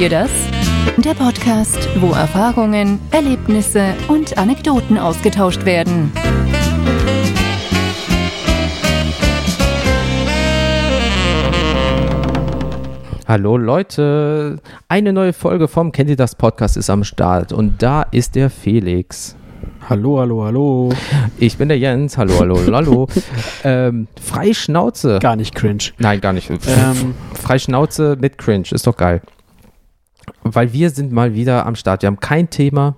ihr das? Der Podcast, wo Erfahrungen, Erlebnisse und Anekdoten ausgetauscht werden. Hallo Leute, eine neue Folge vom Kennt ihr das Podcast ist am Start und da ist der Felix. Hallo, hallo, hallo. Ich bin der Jens. Hallo, hallo, hallo. ähm, frei Schnauze. Gar nicht cringe. Nein, gar nicht. Ähm, frei Schnauze mit cringe. Ist doch geil. Weil wir sind mal wieder am Start. Wir haben kein Thema.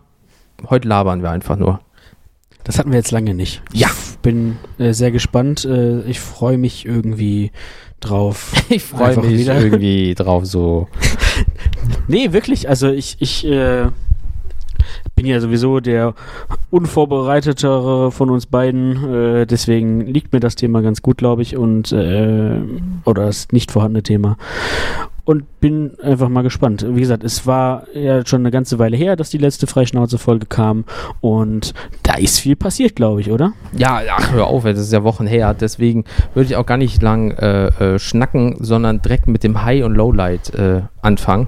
Heute labern wir einfach nur. Das hatten wir jetzt lange nicht. Ja. Ich bin äh, sehr gespannt. Äh, ich freue mich irgendwie drauf. Ich freue mich wieder. irgendwie drauf so. nee, wirklich. Also ich, ich äh, bin ja sowieso der unvorbereitetere von uns beiden, äh, deswegen liegt mir das Thema ganz gut, glaube ich, und äh, oder das nicht vorhandene Thema. Und bin einfach mal gespannt. Wie gesagt, es war ja schon eine ganze Weile her, dass die letzte Freischnauze-Folge kam und da ist viel passiert, glaube ich, oder? Ja, ach, hör auf, das ist ja Wochen her. Deswegen würde ich auch gar nicht lang äh, äh, schnacken, sondern direkt mit dem High- und Lowlight äh, anfangen.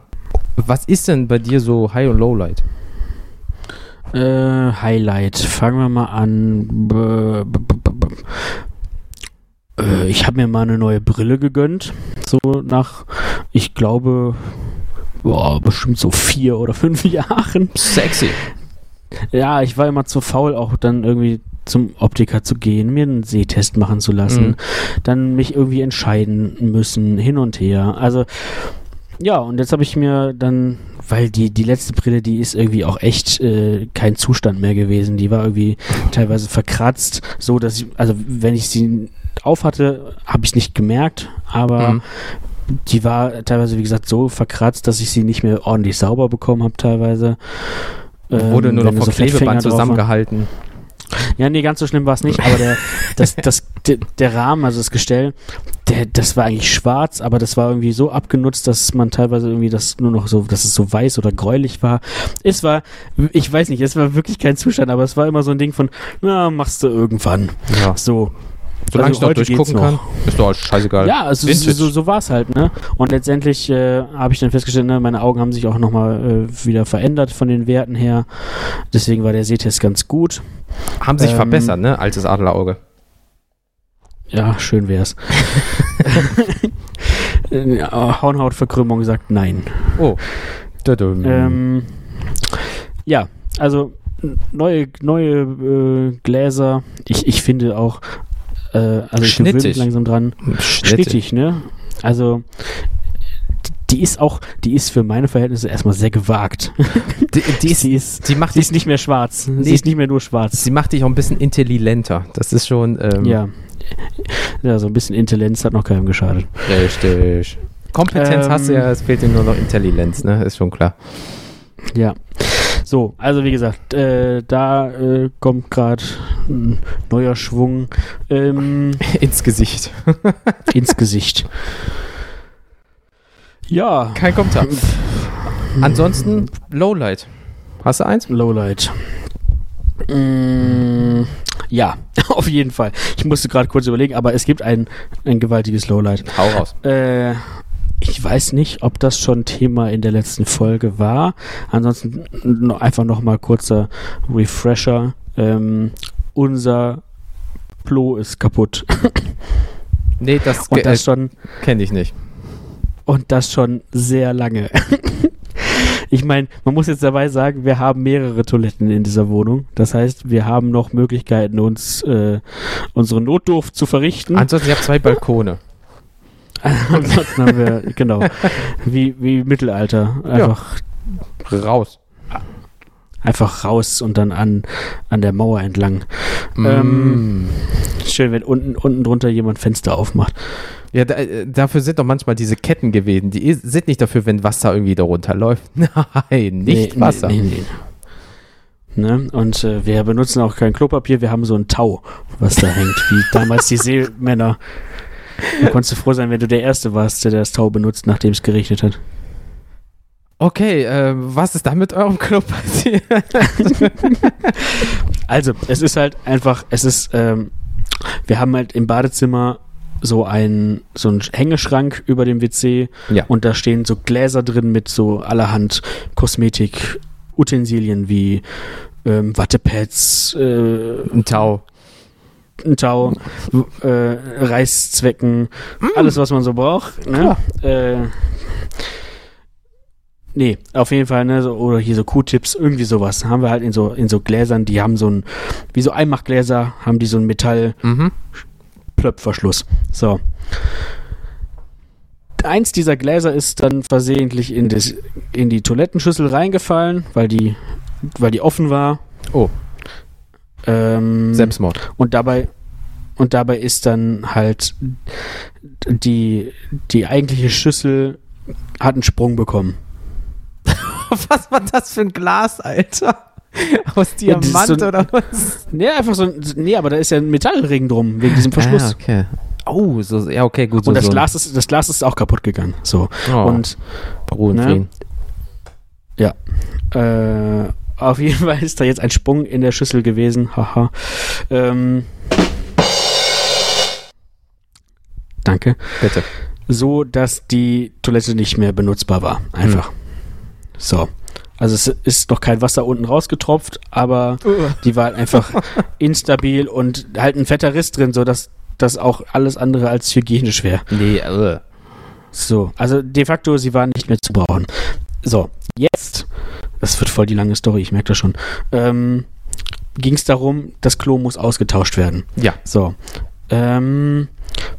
Was ist denn bei dir so High- und Lowlight? Äh, Highlight. Fangen wir mal an. Äh, ich habe mir mal eine neue Brille gegönnt. So nach, ich glaube, boah, bestimmt so vier oder fünf Jahren. Sexy. Ja, ich war immer zu faul, auch dann irgendwie zum Optiker zu gehen, mir einen Sehtest machen zu lassen, mhm. dann mich irgendwie entscheiden müssen, hin und her. Also ja, und jetzt habe ich mir dann, weil die, die letzte Brille, die ist irgendwie auch echt äh, kein Zustand mehr gewesen. Die war irgendwie teilweise verkratzt, so dass ich, also wenn ich sie auf hatte, habe ich nicht gemerkt, aber mhm. die war teilweise, wie gesagt, so verkratzt, dass ich sie nicht mehr ordentlich sauber bekommen habe, teilweise. Wurde ähm, nur noch vom so Klebeband zusammengehalten. Ja, nee, ganz so schlimm war es nicht, aber der, das, das, der, der, Rahmen, also das Gestell, der, das war eigentlich schwarz, aber das war irgendwie so abgenutzt, dass man teilweise irgendwie das nur noch so, dass es so weiß oder gräulich war. Es war, ich weiß nicht, es war wirklich kein Zustand, aber es war immer so ein Ding von, na, machst du irgendwann. Ja. So. Solange also ich noch durchgucken kann, ist doch scheißegal. Ja, also so, so, so war es halt, ne? Und letztendlich äh, habe ich dann festgestellt, ne, meine Augen haben sich auch nochmal äh, wieder verändert von den Werten her. Deswegen war der Sehtest ganz gut. Haben sich ähm, verbessert, ne? Altes Adlerauge. Ja, schön wär's. ja, Hornhautverkrümmung sagt nein. Oh. Ähm, ja, also neue, neue äh, Gläser. Ich, ich finde auch, äh, also ich gewöhne mich langsam dran. Schnittig, ne? Also die ist auch, die ist für meine Verhältnisse erstmal sehr gewagt. Die, die ist, die ist, die macht ist nicht mehr schwarz. Nee, sie ist nicht mehr nur schwarz. Sie macht dich auch ein bisschen intelligenter. Das ist schon. Ähm, ja. Ja, so ein bisschen Intelligenz hat noch keinem geschadet. Richtig. Kompetenz ähm, hast du ja, es fehlt dir nur noch Intelligenz, ne? Ist schon klar. Ja. So, also wie gesagt, äh, da äh, kommt gerade ein neuer Schwung ähm, ins Gesicht. ins Gesicht. Ja. Kein Kommentar. Ansonsten Lowlight. Hast du eins? Lowlight. Mm, ja, auf jeden Fall. Ich musste gerade kurz überlegen, aber es gibt ein, ein gewaltiges Lowlight. Hau raus. Äh, ich weiß nicht, ob das schon Thema in der letzten Folge war. Ansonsten einfach noch mal kurzer Refresher. Ähm, unser Plo ist kaputt. nee, das, Und das schon kenne ich nicht. Und das schon sehr lange. ich meine, man muss jetzt dabei sagen, wir haben mehrere Toiletten in dieser Wohnung. Das heißt, wir haben noch Möglichkeiten, uns äh, unsere Notdurft zu verrichten. Ansonsten, ich habe zwei Balkone. Ansonsten haben wir, genau, wie, wie Mittelalter. Einfach ja. raus. Einfach raus und dann an, an der Mauer entlang. Mm. Ähm, schön, wenn unten, unten drunter jemand Fenster aufmacht. Ja, da, äh, dafür sind doch manchmal diese Ketten gewesen. Die sind nicht dafür, wenn Wasser irgendwie darunter läuft. Nein, nicht nee, Wasser. Nee, nee, Ne? Und äh, wir benutzen auch kein Klopapier, wir haben so ein Tau, was da hängt, wie damals die Seemänner. Du konntest froh sein, wenn du der Erste warst, der das Tau benutzt, nachdem es geregnet hat. Okay, äh, was ist da mit eurem Klo passiert? also, es ist halt einfach, es ist, ähm, wir haben halt im Badezimmer so ein, so ein Hängeschrank über dem WC Ja. und da stehen so Gläser drin mit so allerhand Kosmetik-Utensilien wie ähm, Wattepads, äh, Ein Tau. Tau, äh, Reißzwecken, alles, was man so braucht. Ne? Äh, nee, auf jeden Fall, ne, so, oder hier so Q-Tips, irgendwie sowas. Haben wir halt in so, in so Gläsern, die haben so ein, wie so Einmachgläser, haben die so ein Metall, Mhm. Plöppverschluss. So. Eins dieser Gläser ist dann versehentlich in, das, in die Toilettenschüssel reingefallen, weil die, weil die offen war. Oh, Ähm, Selbstmord. und dabei und dabei ist dann halt die, die eigentliche Schüssel hat einen Sprung bekommen. Was war das für ein Glas, Alter? Aus Ja, Diamant so- oder was? Nee, einfach so, ein- nee, aber da ist ja ein Metallring drum, wegen diesem Verschluss. Ah, okay. Oh, so, ja, okay, gut. So, Und das so ein- Glas, ist, das Glas ist auch kaputt gegangen. So. Oh, Und Ruhe ne? Frieden. Äh, auf jeden Fall ist da jetzt ein Sprung in der Schüssel gewesen. Haha. Ähm, danke. Bitte. So, dass die Toilette nicht mehr benutzbar war. Einfach. So. Also es ist noch kein Wasser unten rausgetropft, aber die war halt einfach instabil und halt ein fetter Riss drin, sodass das auch alles andere als hygienisch wäre. Nee, äh. So, also de facto, sie waren nicht mehr zu brauchen. So, jetzt, das wird voll die lange Story, ich merke das schon, ähm, ging es darum, das Klo muss ausgetauscht werden. Ja. So, ähm,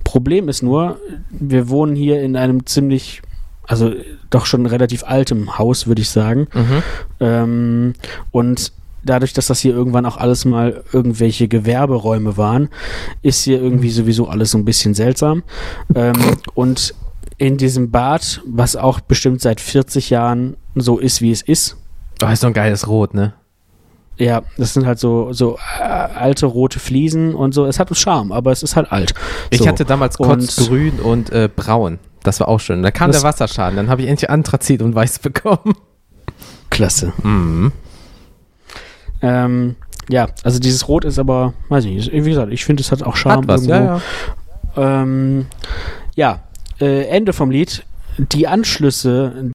Problem ist nur, wir wohnen hier in einem ziemlich, also doch schon relativ altem Haus, würde ich sagen. Mhm. Ähm, und dadurch, dass das hier irgendwann auch alles mal irgendwelche Gewerberäume waren, ist hier irgendwie sowieso alles so ein bisschen seltsam. Ähm, und in diesem Bad, was auch bestimmt seit 40 Jahren so ist, wie es ist, Oh, ist so ein geiles Rot, ne? ja, das sind halt so, so äh, alte rote Fliesen und so. Es hat einen Charme, aber es ist halt alt. Ich so. hatte damals Und- Kotzgrün und äh, Braun. Das war auch schön. Da kam der Wasserschaden. Dann habe ich endlich Anthrazit und Weiß bekommen. Klasse. Mhm. Ähm, ja, also dieses Rot ist aber, weiß ich nicht, wie gesagt, ich finde, es hat auch Charme. Hat was, irgendwo. ja, ja. Ähm, ja, äh, Ende vom Lied. Die Anschlüsse,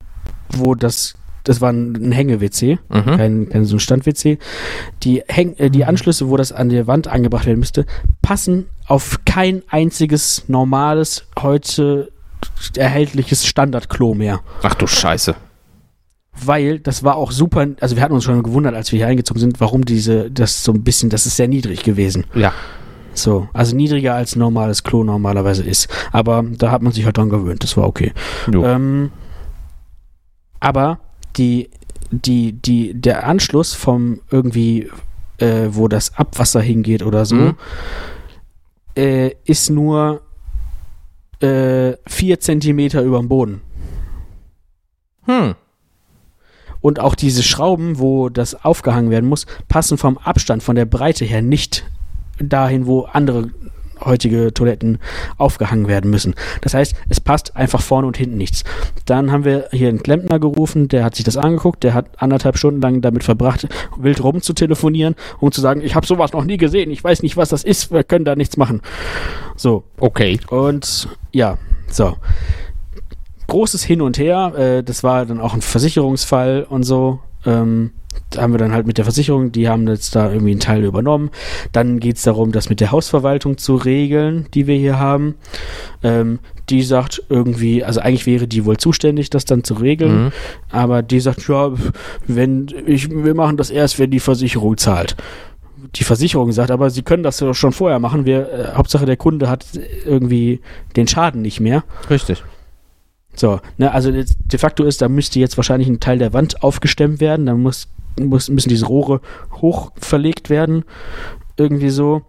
wo das, das war ein, Hänge-WC, Mhm. kein, kein so ein Stand-WC. Die, Häng, äh, die Anschlüsse, wo das an der Wand angebracht werden müsste, passen auf kein einziges normales, heute erhältliches Standardklo mehr. Ach du Scheiße. Weil das war auch super, also wir hatten uns schon gewundert, als wir hier eingezogen sind, warum diese, das so ein bisschen, das ist sehr niedrig gewesen. Ja. So, also niedriger als normales Klo normalerweise ist. Aber da hat man sich halt dran gewöhnt, das war okay. Ähm, aber die, die, die, der Anschluss vom irgendwie, äh, wo das Abwasser hingeht oder so, Mhm. äh, ist nur äh, vier Zentimeter über dem Boden. Hm. Und auch diese Schrauben, wo das aufgehangen werden muss, passen vom Abstand, von der Breite her nicht dahin, wo andere heutige Toiletten aufgehangen werden müssen. Das heißt, es passt einfach vorne und hinten nichts. Dann haben wir hier einen Klempner gerufen, der hat sich das angeguckt, der hat anderthalb Stunden lang damit verbracht, wild rum zu telefonieren, um zu sagen, ich habe sowas noch nie gesehen, ich weiß nicht, was das ist, wir können da nichts machen. So, Okay. und ja, so. Großes Hin und Her. Äh, das war dann auch ein Versicherungsfall und so. Ähm, haben wir dann halt mit der Versicherung, die haben jetzt da irgendwie einen Teil übernommen. Dann geht es darum, das mit der Hausverwaltung zu regeln, die wir hier haben. Ähm, die sagt irgendwie, also eigentlich wäre die wohl zuständig, das dann zu regeln. Mhm. Aber die sagt, ja, wenn ich, wir machen das erst, wenn die Versicherung zahlt. Die Versicherung sagt aber, sie können das ja schon vorher machen. Wir, äh, Hauptsache der Kunde hat irgendwie den Schaden nicht mehr. Richtig. So, ne, also de facto ist, da müsste jetzt wahrscheinlich ein Teil der Wand aufgestemmt werden. Dann muss, muss, müssen diese Rohre hoch verlegt werden. Irgendwie so.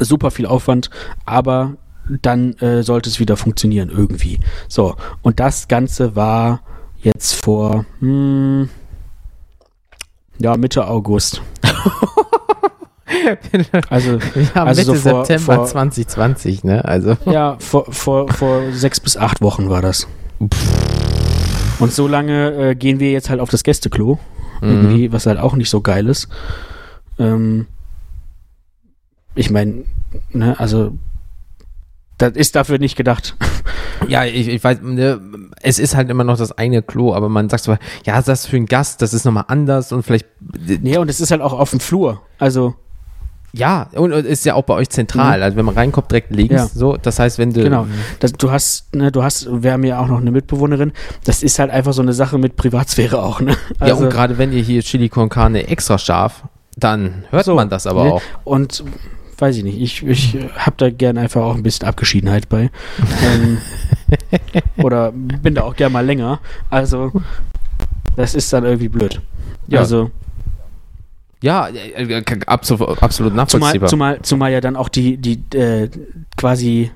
Super viel Aufwand, aber dann äh, sollte es wieder funktionieren irgendwie. So, und das Ganze war jetzt vor hm, ja, Mitte August. Also haben Also Mitte so vor- September vor- 2020, ne? Also. ja, vor, vor, vor sechs bis acht Wochen war das. Und so lange äh, gehen wir jetzt halt auf das Gästeklo. Mhm. Irgendwie, was halt auch nicht so geil ist. Ähm, ich meine, ne, also das ist dafür nicht gedacht. Ja, ich, ich weiß, ne, es ist halt immer noch das eigene Klo, aber man sagt so, ja, das ist für einen Gast, das ist nochmal anders und vielleicht, Nee, und es ist halt auch auf dem Flur. Also, ja, und ist ja auch bei euch zentral. Mhm. Also wenn man reinkommt, direkt links, Ja. so, das heißt, wenn du, genau. Das, du hast, ne, du hast, wir haben ja auch noch eine Mitbewohnerin. Das ist halt einfach so eine Sache mit Privatsphäre auch, ne? ja, und gerade wenn ihr hier Chili con Carne extra scharf, dann hört So, man das aber ne? auch. Und weiß ich nicht, ich, ich habe da gerne einfach auch ein bisschen Abgeschiedenheit bei. ähm, oder bin da auch gerne mal länger. Also, das ist dann irgendwie blöd. Ja. Also, Ja, äh, äh, absolut, absolut zumal, nachvollziehbar. zumal, zumal ja dann auch die, die äh, quasi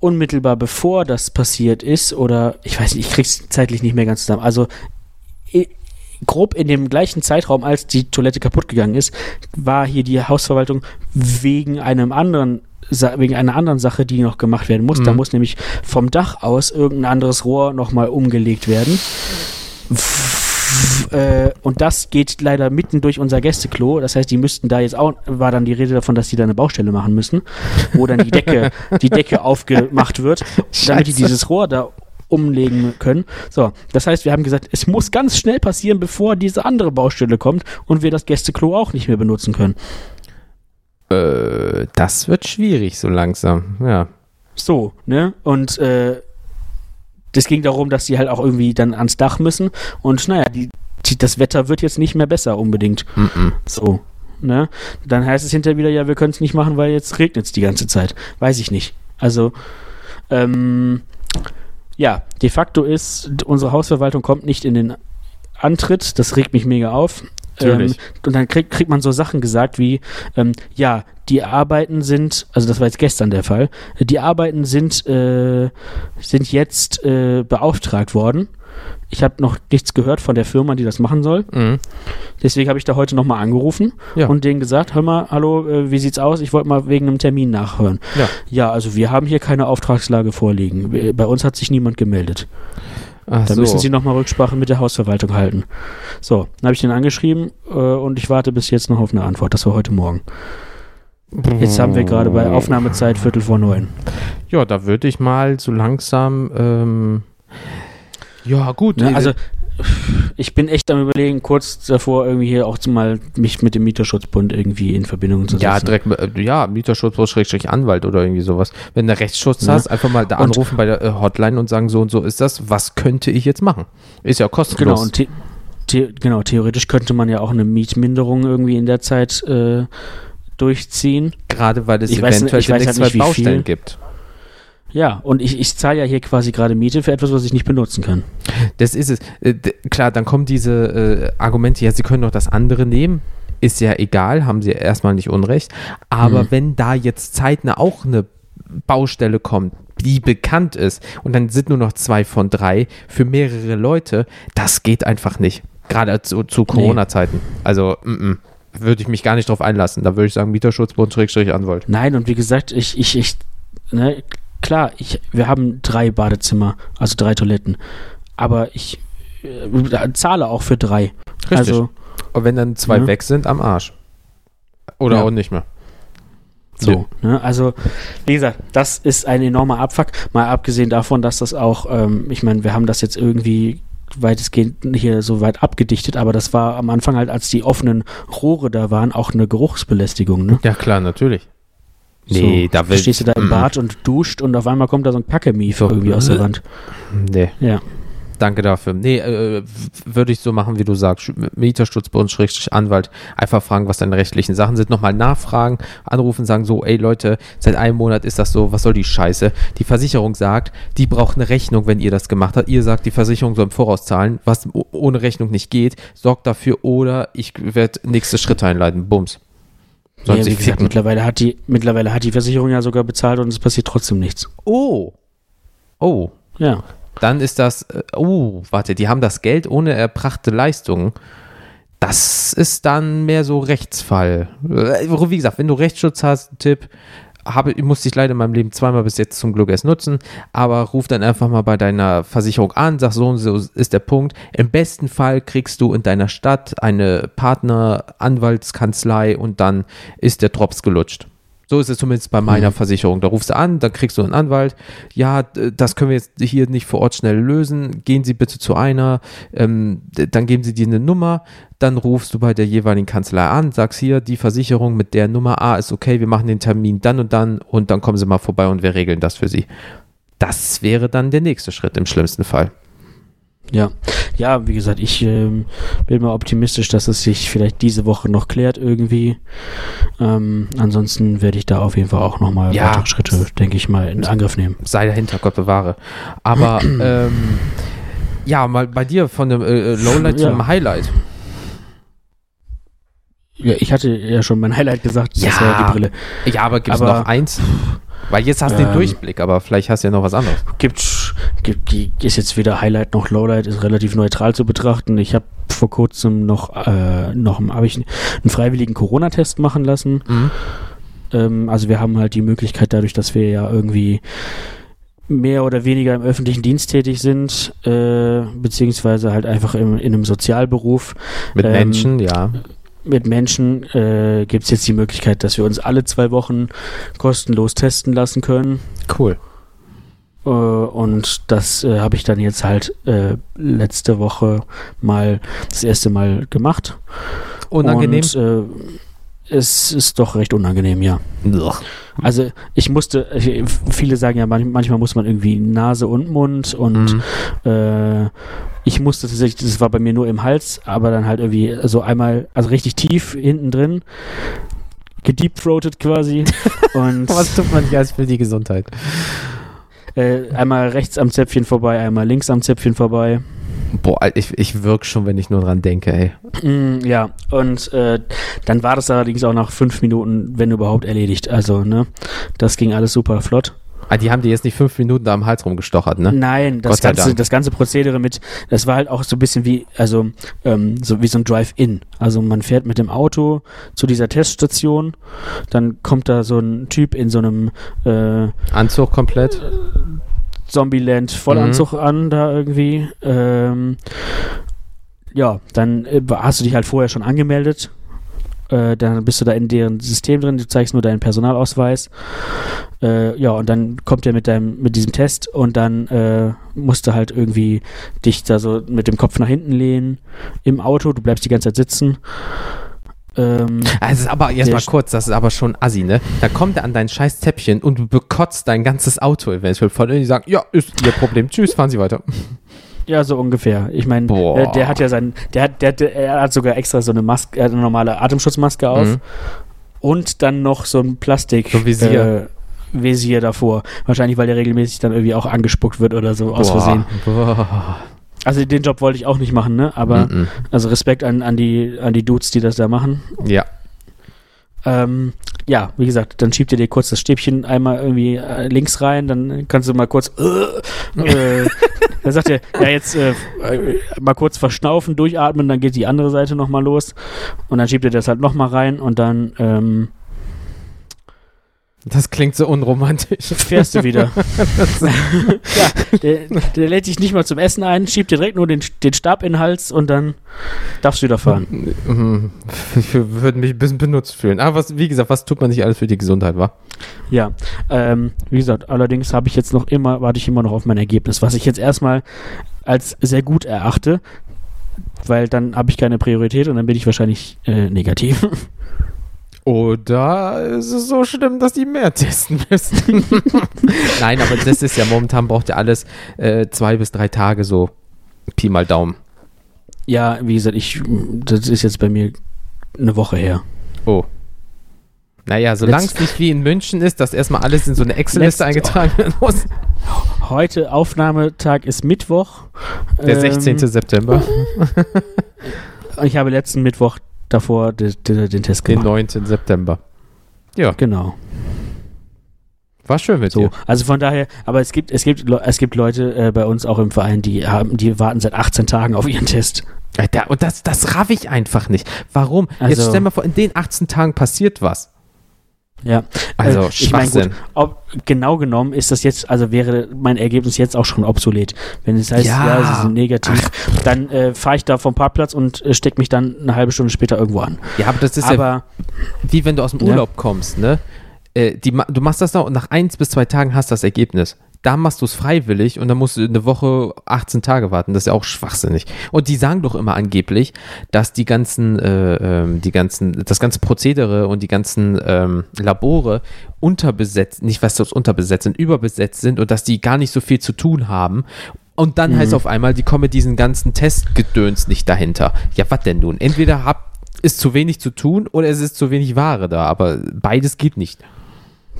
unmittelbar bevor das passiert ist, oder ich weiß nicht, ich krieg's zeitlich nicht mehr ganz zusammen. Also grob in dem gleichen Zeitraum, als die Toilette kaputt gegangen ist, war hier die Hausverwaltung wegen einem anderen wegen einer anderen Sache, die noch gemacht werden muss. Da Mhm. muss nämlich vom Dach aus irgendein anderes Rohr nochmal umgelegt werden. Äh, und das geht leider mitten durch unser Gästeklo. Das heißt, die müssten da jetzt auch, war dann die Rede davon, dass die da eine Baustelle machen müssen, wo dann die Decke, die Decke aufgemacht wird, damit die Scheiße. dieses Rohr da umlegen können. So, das heißt, wir haben gesagt, es muss ganz schnell passieren, bevor diese andere Baustelle kommt und wir das Gästeklo auch nicht mehr benutzen können. äh, das wird schwierig so langsam, ja. So, ne? Und äh, das ging darum, dass die halt auch irgendwie dann ans Dach müssen. Und naja, die, die, das Wetter wird jetzt nicht mehr besser unbedingt. Mm So, ne? Dann heißt es hinterher wieder, ja, wir können es nicht machen, weil jetzt regnet es die ganze Zeit. Weiß ich nicht. Also, ähm, ja, de facto ist, unsere Hausverwaltung kommt nicht in den Antritt. Das regt mich mega auf. Natürlich. Ähm, und dann kriegt, kriegt man so Sachen gesagt wie, ähm, ja, die Arbeiten sind, also das war jetzt gestern der Fall, die Arbeiten sind, äh, sind jetzt äh, beauftragt worden. Ich habe noch nichts gehört von der Firma, die das machen soll. Mhm. Deswegen habe ich da heute nochmal angerufen Ja. und denen gesagt, hör mal, hallo, äh, wie sieht's aus? Ich wollte mal wegen einem Termin nachhören. Ja. Ja, also wir haben hier keine Auftragslage vorliegen. Wir- Bei uns hat sich niemand gemeldet. Ach Da so. müssen Sie nochmal Rücksprache mit der Hausverwaltung halten. So, dann habe ich den angeschrieben äh, und ich warte bis jetzt noch auf eine Antwort. Das war heute Morgen. Jetzt haben wir gerade bei Aufnahmezeit Viertel vor neun. Ja, da würde ich mal so langsam, ähm, ja gut, Ne? äh, Also ich bin echt am überlegen, kurz davor irgendwie hier auch mal mich mit dem Mieterschutzbund irgendwie in Verbindung zu setzen. ja, direkt, äh, ja, Mieterschutz, Schrägstrich Anwalt oder irgendwie sowas. Wenn du Rechtsschutz Ja. hast, einfach mal da Und- anrufen bei der äh, Hotline und sagen, so und so ist das, was könnte ich jetzt machen? Ist ja kostenlos. Genau, und the the genau, theoretisch könnte man ja auch eine Mietminderung irgendwie in der Zeit äh, durchziehen. Gerade weil es Ich weiß eventuell ich weiß halt nicht, Baustellen viel. gibt. Ja, und ich, ich zahle ja hier quasi gerade Miete für etwas, was ich nicht benutzen kann. Das ist es. Äh, klar, dann kommen diese äh, Argumente, ja, sie können doch das andere nehmen. Ist ja egal, haben sie erstmal nicht unrecht. Aber Mhm. wenn da jetzt zeitnah auch eine Baustelle kommt, die bekannt ist, und dann sind nur noch zwei von drei für mehrere Leute, das geht einfach nicht. Gerade zu, zu Corona-Zeiten. Also, mm -mm, würde ich mich gar nicht drauf einlassen. Da würde ich sagen, Mieterschutzbund, Schrägstrich, Anwalt. Nein, und wie gesagt, ich, ich, ich, ne, klar, ich, wir haben drei Badezimmer, also drei Toiletten. Aber ich äh, zahle auch für drei. Richtig. Also, Und wenn dann zwei Ja. weg sind, am Arsch. Oder Ja. auch nicht mehr. So, ne? Also, wie gesagt, das ist ein enormer Abfuck. Mal abgesehen davon, dass das auch, ähm, ich meine, wir haben das jetzt irgendwie weitestgehend hier so weit abgedichtet, aber das war am Anfang halt, als die offenen Rohre da waren, auch eine Geruchsbelästigung, ne? Ja, klar, natürlich. Nee, so, da will stehst du da im Mm. Bad und duscht und auf einmal kommt da so ein Kackemief So, irgendwie aus der äh, Wand. Nee, Ja. danke dafür. Nee, äh, würde ich so machen, wie du sagst. Sch- Mieterschutzbund, Schrägstrich, Anwalt. Einfach fragen, was deine rechtlichen Sachen sind. Nochmal nachfragen, anrufen, sagen so, ey Leute, seit einem Monat ist das so, was soll die Scheiße? Die Versicherung sagt, die braucht eine Rechnung, wenn ihr das gemacht habt. Ihr sagt, die Versicherung soll im Voraus zahlen, was ohne Rechnung nicht geht. Sorgt dafür oder ich werde nächste Schritte einleiten. Bums. Sollen wie gesagt, mittlerweile hat die, mittlerweile hat die Versicherung ja sogar bezahlt und es passiert trotzdem nichts. Oh. Oh. Ja. Dann ist das, äh, oh, warte, die haben das Geld ohne erbrachte Leistungen. Das ist dann mehr so Rechtsfall. Äh, Wie gesagt, wenn du Rechtsschutz hast, Tipp, habe, musste ich leider in meinem Leben zweimal bis jetzt zum Glück erst nutzen, aber ruf dann einfach mal bei deiner Versicherung an, sag so und so ist der Punkt. Im besten Fall kriegst du in deiner Stadt eine Partner-Anwaltskanzlei und dann ist der Drops gelutscht. So ist es zumindest bei meiner Mhm. Versicherung. Da rufst du an, dann kriegst du einen Anwalt. Ja, das können wir jetzt hier nicht vor Ort schnell lösen. Gehen Sie bitte zu einer. Ähm, dann geben Sie dir eine Nummer. Dann rufst du bei der jeweiligen Kanzlei an, sagst hier, die Versicherung mit der Nummer A ist okay, wir machen den Termin dann und dann und dann kommen Sie mal vorbei und wir regeln das für Sie. Das wäre dann der nächste Schritt im schlimmsten Fall. Ja, ja, wie gesagt, ich ähm, bin mal optimistisch, dass es sich vielleicht diese Woche noch klärt irgendwie. Ähm, ansonsten werde ich da auf jeden Fall auch nochmal Ja. weitere Schritte, denke ich mal, in Angriff nehmen. sei dahinter, Gott bewahre. Aber ähm, ja, mal bei dir von dem äh, äh, Lowlight Ja. zum Highlight. Ja, ich hatte ja schon mein Highlight gesagt, das Ja. war die Brille. Ja, aber gibt es noch eins? Weil jetzt hast du den Ähm, Durchblick, aber vielleicht hast du ja noch was anderes. Gibt, gibt die ist jetzt weder Highlight noch Lowlight, ist relativ neutral zu betrachten. Ich habe vor kurzem noch, äh, noch habe ich einen freiwilligen Corona-Test machen lassen. Mhm. Ähm, also wir haben halt die Möglichkeit, dadurch, dass wir ja irgendwie mehr oder weniger im öffentlichen Dienst tätig sind, äh, beziehungsweise halt einfach im, in einem Sozialberuf Mit Ähm, Menschen, ja. mit Menschen, äh, gibt es jetzt die Möglichkeit, dass wir uns alle zwei Wochen kostenlos testen lassen können. Cool. Äh, und das äh, habe ich dann jetzt halt äh, letzte Woche mal das erste Mal gemacht. Unangenehm. Und, äh, es ist doch recht unangenehm, ja. Also ich musste, viele sagen ja, manch, manchmal muss man irgendwie Nase und Mund und Mhm. äh, ich musste tatsächlich, das war bei mir nur im Hals, aber dann halt irgendwie so einmal, also richtig tief hinten drin, gedeepthroated quasi und Was tut man nicht alles für die Gesundheit? Äh, einmal rechts am Zäpfchen vorbei, einmal links am Zäpfchen vorbei. Boah, ich, ich wirke schon, wenn ich nur dran denke, ey. Mm, ja, und äh, dann war das allerdings auch nach fünf Minuten, wenn überhaupt, erledigt. Also, ne, das ging alles super flott. Ah, die haben dir jetzt nicht fünf Minuten da am Hals rumgestochert, ne? Nein, das ganze, das ganze Prozedere mit, das war halt auch so ein bisschen wie, also ähm, so wie so ein Drive-In. Also man fährt mit dem Auto zu dieser Teststation, dann kommt da so ein Typ in so einem äh, Anzug komplett. Zombieland Vollanzug an da irgendwie. Ähm, ja, dann äh, hast du dich halt vorher schon angemeldet. Äh, dann bist du da in deren System drin, du zeigst nur deinen Personalausweis. Äh, ja, und dann kommt er mit deinem, mit diesem Test und dann äh, musst du halt irgendwie dich da so mit dem Kopf nach hinten lehnen im Auto, du bleibst die ganze Zeit sitzen. Ähm, Also es ist aber, jetzt mal kurz, das ist aber schon assi, ne? Da kommt er an dein scheiß Zäppchen und du bekotzt dein ganzes Auto eventuell voll. Und die sagen, ja, ist ihr Problem. Tschüss, fahren Sie weiter. Ja, so ungefähr. Ich meine, äh, der hat ja sein, der hat, der, der, er hat sogar extra so eine Maske, eine normale Atemschutzmaske auf Mhm. und dann noch so ein Plastik So Visier. Äh, Visier davor. Wahrscheinlich, weil der regelmäßig dann irgendwie auch angespuckt wird oder so aus Boah. Versehen. Boah. Also den Job wollte ich auch nicht machen, ne? Aber Mhm. also Respekt an, an die an die Dudes, die das da machen. Ja. Ähm, ja, wie gesagt, dann schiebt ihr dir kurz das Stäbchen einmal irgendwie äh, links rein, dann kannst du mal kurz äh, äh, dann sagt er, ja jetzt äh, äh, mal kurz verschnaufen, durchatmen, dann geht die andere Seite nochmal los. Und dann schiebt ihr das halt nochmal rein und dann ähm, Das klingt so unromantisch. fährst du wieder. ja, der, der lädt dich nicht mal zum Essen ein, schiebt dir direkt nur den, den Stab in den Hals und dann darfst du wieder fahren. Mhm. Ich würde mich ein bisschen benutzt fühlen. Aber was, wie gesagt, was tut man nicht alles für die Gesundheit, wa? Ja, ähm, wie gesagt, allerdings habe ich jetzt noch immer, warte ich immer noch auf mein Ergebnis, was ich jetzt erstmal als sehr gut erachte, weil dann habe ich keine Priorität und dann bin ich wahrscheinlich äh, negativ. Oder ist es so schlimm, dass die mehr testen müssen? Nein, aber das ist ja momentan braucht ja alles äh, zwei bis drei Tage so. Pi mal Daumen. ja, wie gesagt, ich, das ist jetzt bei mir eine Woche her. Oh. Naja, solange es nicht wie in München ist, dass erstmal alles in so eine Excel-Liste eingetragen werden muss. Heute Aufnahmetag ist Mittwoch. Der Ähm, 16. September, Ich habe letzten Mittwoch davor de, de, den Test den gemacht. 9. September. Ja, Genau. war schön mit So, dir. also von daher, aber es gibt, es gibt, es gibt Leute äh, bei uns auch im Verein, die haben, die warten seit 18 Tagen auf ihren Test. Alter, und das, das raff ich einfach nicht. Warum? Jetzt Also- stell mal vor, in den 18 Tagen passiert was. Ja. Also, Äh, ich mein, Schwachsinn. gut, ob, genau genommen ist das jetzt, also wäre mein Ergebnis jetzt auch schon obsolet. Wenn es heißt, Ja. ja, sie sind negativ, dann äh, fahre ich da vom Parkplatz und äh, stecke mich dann eine halbe Stunde später irgendwo an. Ja, aber das ist ja Aber wie wenn du aus dem Ja. Urlaub kommst, ne? äh, die, du machst das da und nach eins bis zwei Tagen hast du das Ergebnis. Da machst du es freiwillig und dann musst du eine Woche 18 Tage warten. Das ist ja auch schwachsinnig. Und die sagen doch immer angeblich, dass die ganzen, äh, ähm, die ganzen, das ganze Prozedere und die ganzen ähm, Labore unterbesetzt, nicht was das unterbesetzt sind, überbesetzt sind und dass die gar nicht so viel zu tun haben. Und dann heißt auf einmal, die kommen mit diesen ganzen Testgedöns nicht dahinter. Ja, was denn nun? Entweder habt ist zu wenig zu tun oder es ist zu wenig Ware da, aber beides geht nicht.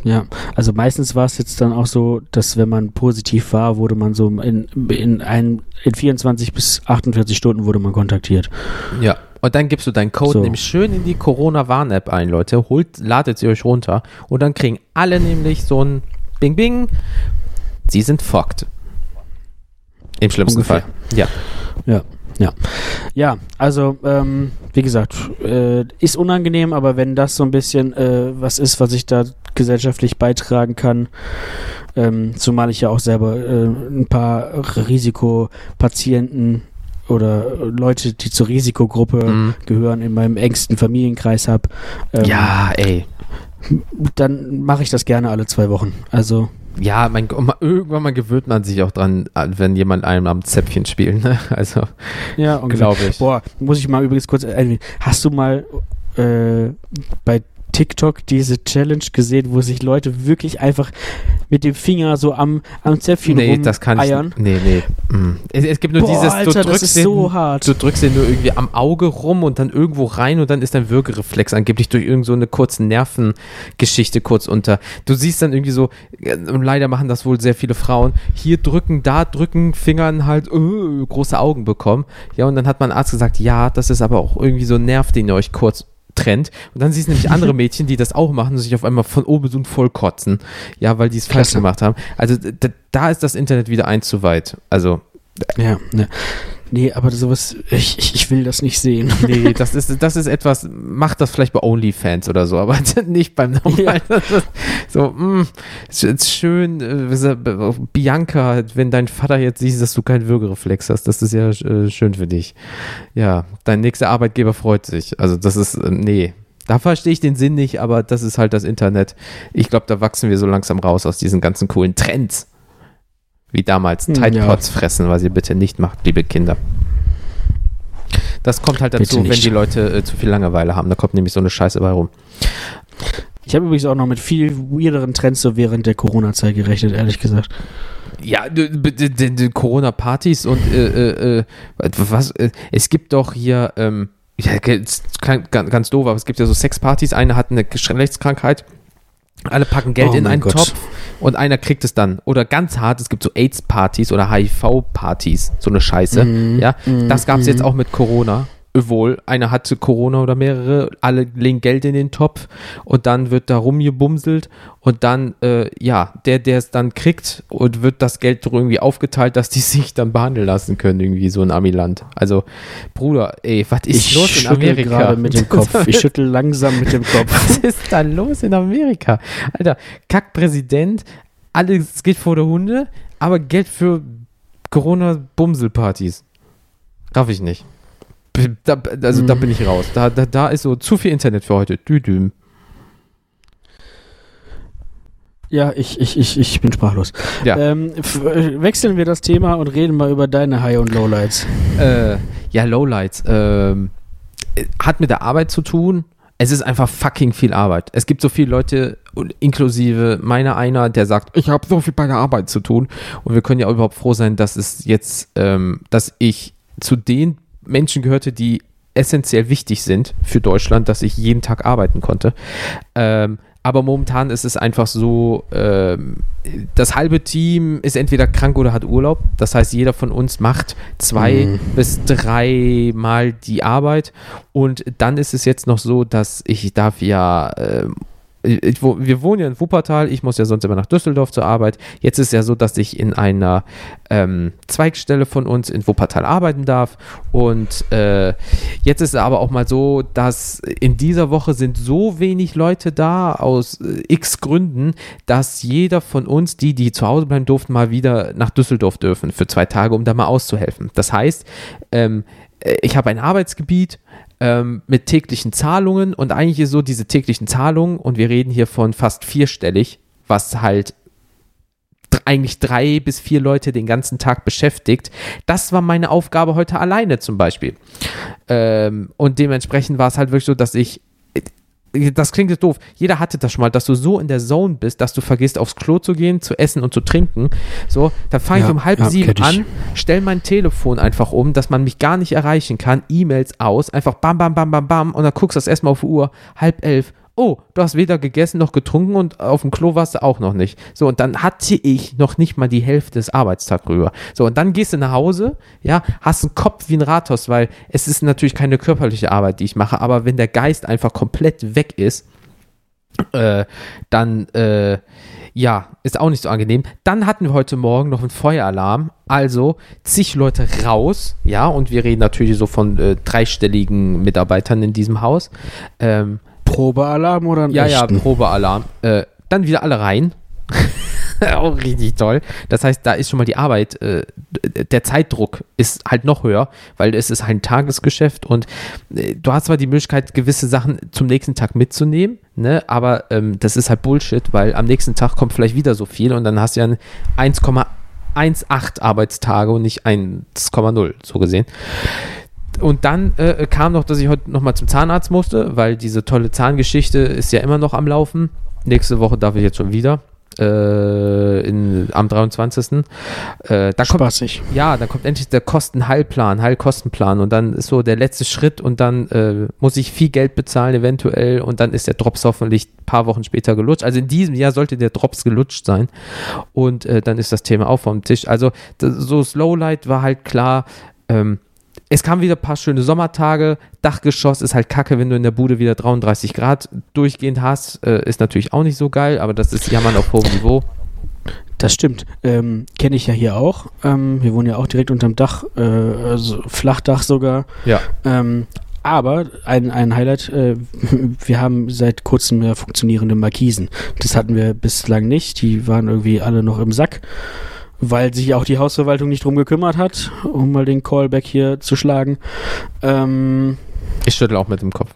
Ja, also meistens war es jetzt dann auch so, dass wenn man positiv war, wurde man so in, in, ein, in 24 bis 48 Stunden wurde man kontaktiert. Ja. Und dann gibst du deinen Code So. nämlich schön in die Corona-Warn-App ein, Leute. Holt, ladet sie euch runter und dann kriegen alle nämlich so ein Bing Bing. Sie sind fucked. Im schlimmsten Ungefähr. Fall. Ja. Ja, ja. Ja, also, ähm, wie gesagt, äh, ist unangenehm, aber wenn das so ein bisschen äh, was ist, was ich da gesellschaftlich beitragen kann, ähm, zumal ich ja auch selber äh, ein paar Risikopatienten oder Leute, die zur Risikogruppe Mhm. gehören, in meinem engsten Familienkreis habe, ähm, Ja, ey. dann mache ich das gerne alle zwei Wochen. Also, Ja, mein, irgendwann mal gewöhnt man sich auch dran, wenn jemand einem am Zäpfchen spielt. Ne? Also, ja, glaube ich. Boah, muss ich mal übrigens kurz erwähnen. Hast du mal äh, bei TikTok diese Challenge gesehen, wo sich Leute wirklich einfach mit dem Finger so am, am Zäpfchen Nee, das kann ich. Nee, nee. Mm. Es, es gibt nur Boah, dieses, Alter, du das drückst ist den, so hart. Du drückst den nur irgendwie am Auge rum und dann irgendwo rein und dann ist dein Würgereflex angeblich durch irgend so eine kurze Nervengeschichte kurz unter. Du siehst dann irgendwie so, äh, und leider machen das wohl sehr viele Frauen, hier drücken, da drücken, Fingern halt äh, große Augen bekommen. Ja, und dann hat mein Arzt gesagt, ja, das ist aber auch irgendwie so ein Nerv, den ihr euch kurz trennt. Und dann siehst du nämlich andere Mädchen, die das auch machen und sich auf einmal von oben so voll kotzen. Ja, weil die es falsch gemacht haben. Also da, da ist das Internet wieder eins zu weit. Also Ja, ne. Nee, aber sowas, ich, ich, ich will das nicht sehen. Nee, das ist, das ist etwas, macht das vielleicht bei OnlyFans oder so, aber nicht beim normalen. So, mh, ist, ist schön, äh, gesagt, Bianca, wenn dein Vater jetzt sieht, dass du keinen Würgereflex hast, das ist ja äh, schön für dich. Ja, dein nächster Arbeitgeber freut sich. Also das ist, äh, nee. Da verstehe ich den Sinn nicht, aber das ist halt das Internet. Ich glaube, da wachsen wir so langsam raus aus diesen ganzen coolen Trends. Wie damals Hm, Tide ja. Pods fressen, was ihr bitte nicht macht, liebe Kinder. Das kommt halt dazu, wenn die Leute äh, zu viel Langeweile haben. Da kommt nämlich so eine Scheiße bei rum. Ich habe übrigens auch noch mit viel weirderen Trends so während der Corona-Zeit gerechnet, ehrlich gesagt. Ja, Corona-Partys und äh, äh, äh, was, äh, es gibt doch hier, ähm, ja, ganz, ganz doof, aber es gibt ja so Sexpartys, eine hat eine Geschlechtskrankheit, alle packen Geld Oh in einen Gott. Topf und einer kriegt es dann. Oder ganz hart, es gibt so AIDS-Partys oder HIV-Partys, so eine Scheiße. Mhm. Ja, das gab es Mhm. jetzt auch mit Corona. Wohl, einer hatte Corona oder mehrere, alle legen Geld in den Topf und dann wird da rumgebumselt und dann, äh, ja, der, der es dann kriegt und wird das Geld doch irgendwie aufgeteilt, dass die sich dann behandeln lassen können, irgendwie so in Amiland. Also, Bruder, ey, was ist Ich los in Amerika? gerade mit dem Kopf. Ich schüttel langsam mit dem Kopf. Was ist da los in Amerika? Alter, Kackpräsident, alles geht vor der Hunde, aber Geld für Corona-Bumselpartys. Raff ich nicht. Da, also da Mhm. bin ich raus. Da, da, da ist so zu viel Internet für heute. Düdüm. Ja, ich, ich, ich, ich bin sprachlos. Ja. Ähm, äh, wechseln wir das Thema und reden mal über deine High- und Lowlights. Äh, ja, Lowlights. Ähm, äh, hat mit der Arbeit zu tun. Es ist einfach fucking viel Arbeit. Es gibt so viele Leute, inklusive meiner einer, der sagt, ich habe so viel bei der Arbeit zu tun. Und wir können ja überhaupt froh sein, dass es jetzt, ähm, dass ich zu den Menschen gehörte, die essentiell wichtig sind für Deutschland, dass ich jeden Tag arbeiten konnte. Ähm, aber momentan ist es einfach so, ähm, das halbe Team ist entweder krank oder hat Urlaub. Das heißt, jeder von uns macht zwei Mhm. bis drei Mal die Arbeit. Und dann ist es jetzt noch so, dass ich darf ja, ähm, ich, wir wohnen ja in Wuppertal, ich muss ja sonst immer nach Düsseldorf zur Arbeit. Jetzt ist ja so, dass ich in einer ähm, Zweigstelle von uns in Wuppertal arbeiten darf. Und äh, jetzt ist es aber auch mal so, dass in dieser Woche sind so wenig Leute da aus äh, x Gründen, dass jeder von uns, die, die zu Hause bleiben durften, mal wieder nach Düsseldorf dürfen für zwei Tage, um da mal auszuhelfen. Das heißt, ähm, äh, ich habe ein Arbeitsgebiet ähm, mit täglichen Zahlungen und eigentlich ist so diese täglichen Zahlungen und wir reden hier von fast vierstellig, was halt eigentlich drei bis vier Leute den ganzen Tag beschäftigt. Das war meine Aufgabe heute alleine zum Beispiel. Ähm, und dementsprechend war es halt wirklich so, dass ich das klingt jetzt doof. Jeder hatte das schon mal, dass du so in der Zone bist, dass du vergisst, aufs Klo zu gehen, zu essen und zu trinken. So, da fange ja, ich um halb ja, sieben an, stell mein Telefon einfach um, dass man mich gar nicht erreichen kann, E-Mails aus, einfach bam, bam, bam, bam, bam und dann guckst du das erstmal auf die Uhr, halb elf, oh, du hast weder gegessen noch getrunken und auf dem Klo warst du auch noch nicht. So, und dann hatte ich noch nicht mal die Hälfte des Arbeitstags rüber. So, und dann gehst du nach Hause, ja, hast einen Kopf wie ein Rathaus, weil es ist natürlich keine körperliche Arbeit, die ich mache, aber wenn der Geist einfach komplett weg ist, äh, dann, äh, ja, ist auch nicht so angenehm. Dann hatten wir heute Morgen noch einen Feueralarm. Also zig Leute raus, ja, und wir reden natürlich so von äh, dreistelligen Mitarbeitern in diesem Haus. Ähm, Probealarm oder ein Ja, echten? ja, Probealarm. Äh, dann wieder alle rein. auch richtig toll. Das heißt, da ist schon mal die Arbeit, äh, der Zeitdruck ist halt noch höher, weil es ist halt ein Tagesgeschäft und äh, du hast zwar die Möglichkeit, gewisse Sachen zum nächsten Tag mitzunehmen, ne, aber ähm, das ist halt Bullshit, weil am nächsten Tag kommt vielleicht wieder so viel und dann hast du ja 1,18 Arbeitstage und nicht 1,0 so gesehen und dann äh, kam noch, dass ich heute nochmal zum Zahnarzt musste, weil diese tolle Zahngeschichte ist ja immer noch am Laufen. Nächste Woche darf ich jetzt schon wieder. Äh, in, am 23. Äh, da Spaßig. Kommt, ja, dann kommt endlich der Kostenheilplan, Heilkostenplan und dann ist so der letzte Schritt und dann äh, muss ich viel Geld bezahlen eventuell und dann ist der Drops hoffentlich ein paar Wochen später gelutscht. Also in diesem Jahr sollte der Drops gelutscht sein und äh, dann ist das Thema auch vom Tisch. Also so Slowlight war halt klar, ähm, es kamen wieder ein paar schöne Sommertage. Dachgeschoss ist halt kacke, wenn du in der Bude wieder 33 Grad durchgehend hast. Äh, ist natürlich auch nicht so geil, aber das ist Jammern auf hohem Niveau. Das stimmt. Ähm, Kenne ich ja hier auch. Ähm, wir wohnen ja auch direkt unterm Dach, äh, also Flachdach sogar. Ja. Ähm, aber ein, ein Highlight, äh, wir haben seit kurzem ja funktionierende Markisen. Das hatten wir bislang nicht. Die waren irgendwie alle noch im Sack weil sich auch die Hausverwaltung nicht drum gekümmert hat, um mal den Callback hier zu schlagen. Ähm, ich schüttel auch mit dem Kopf.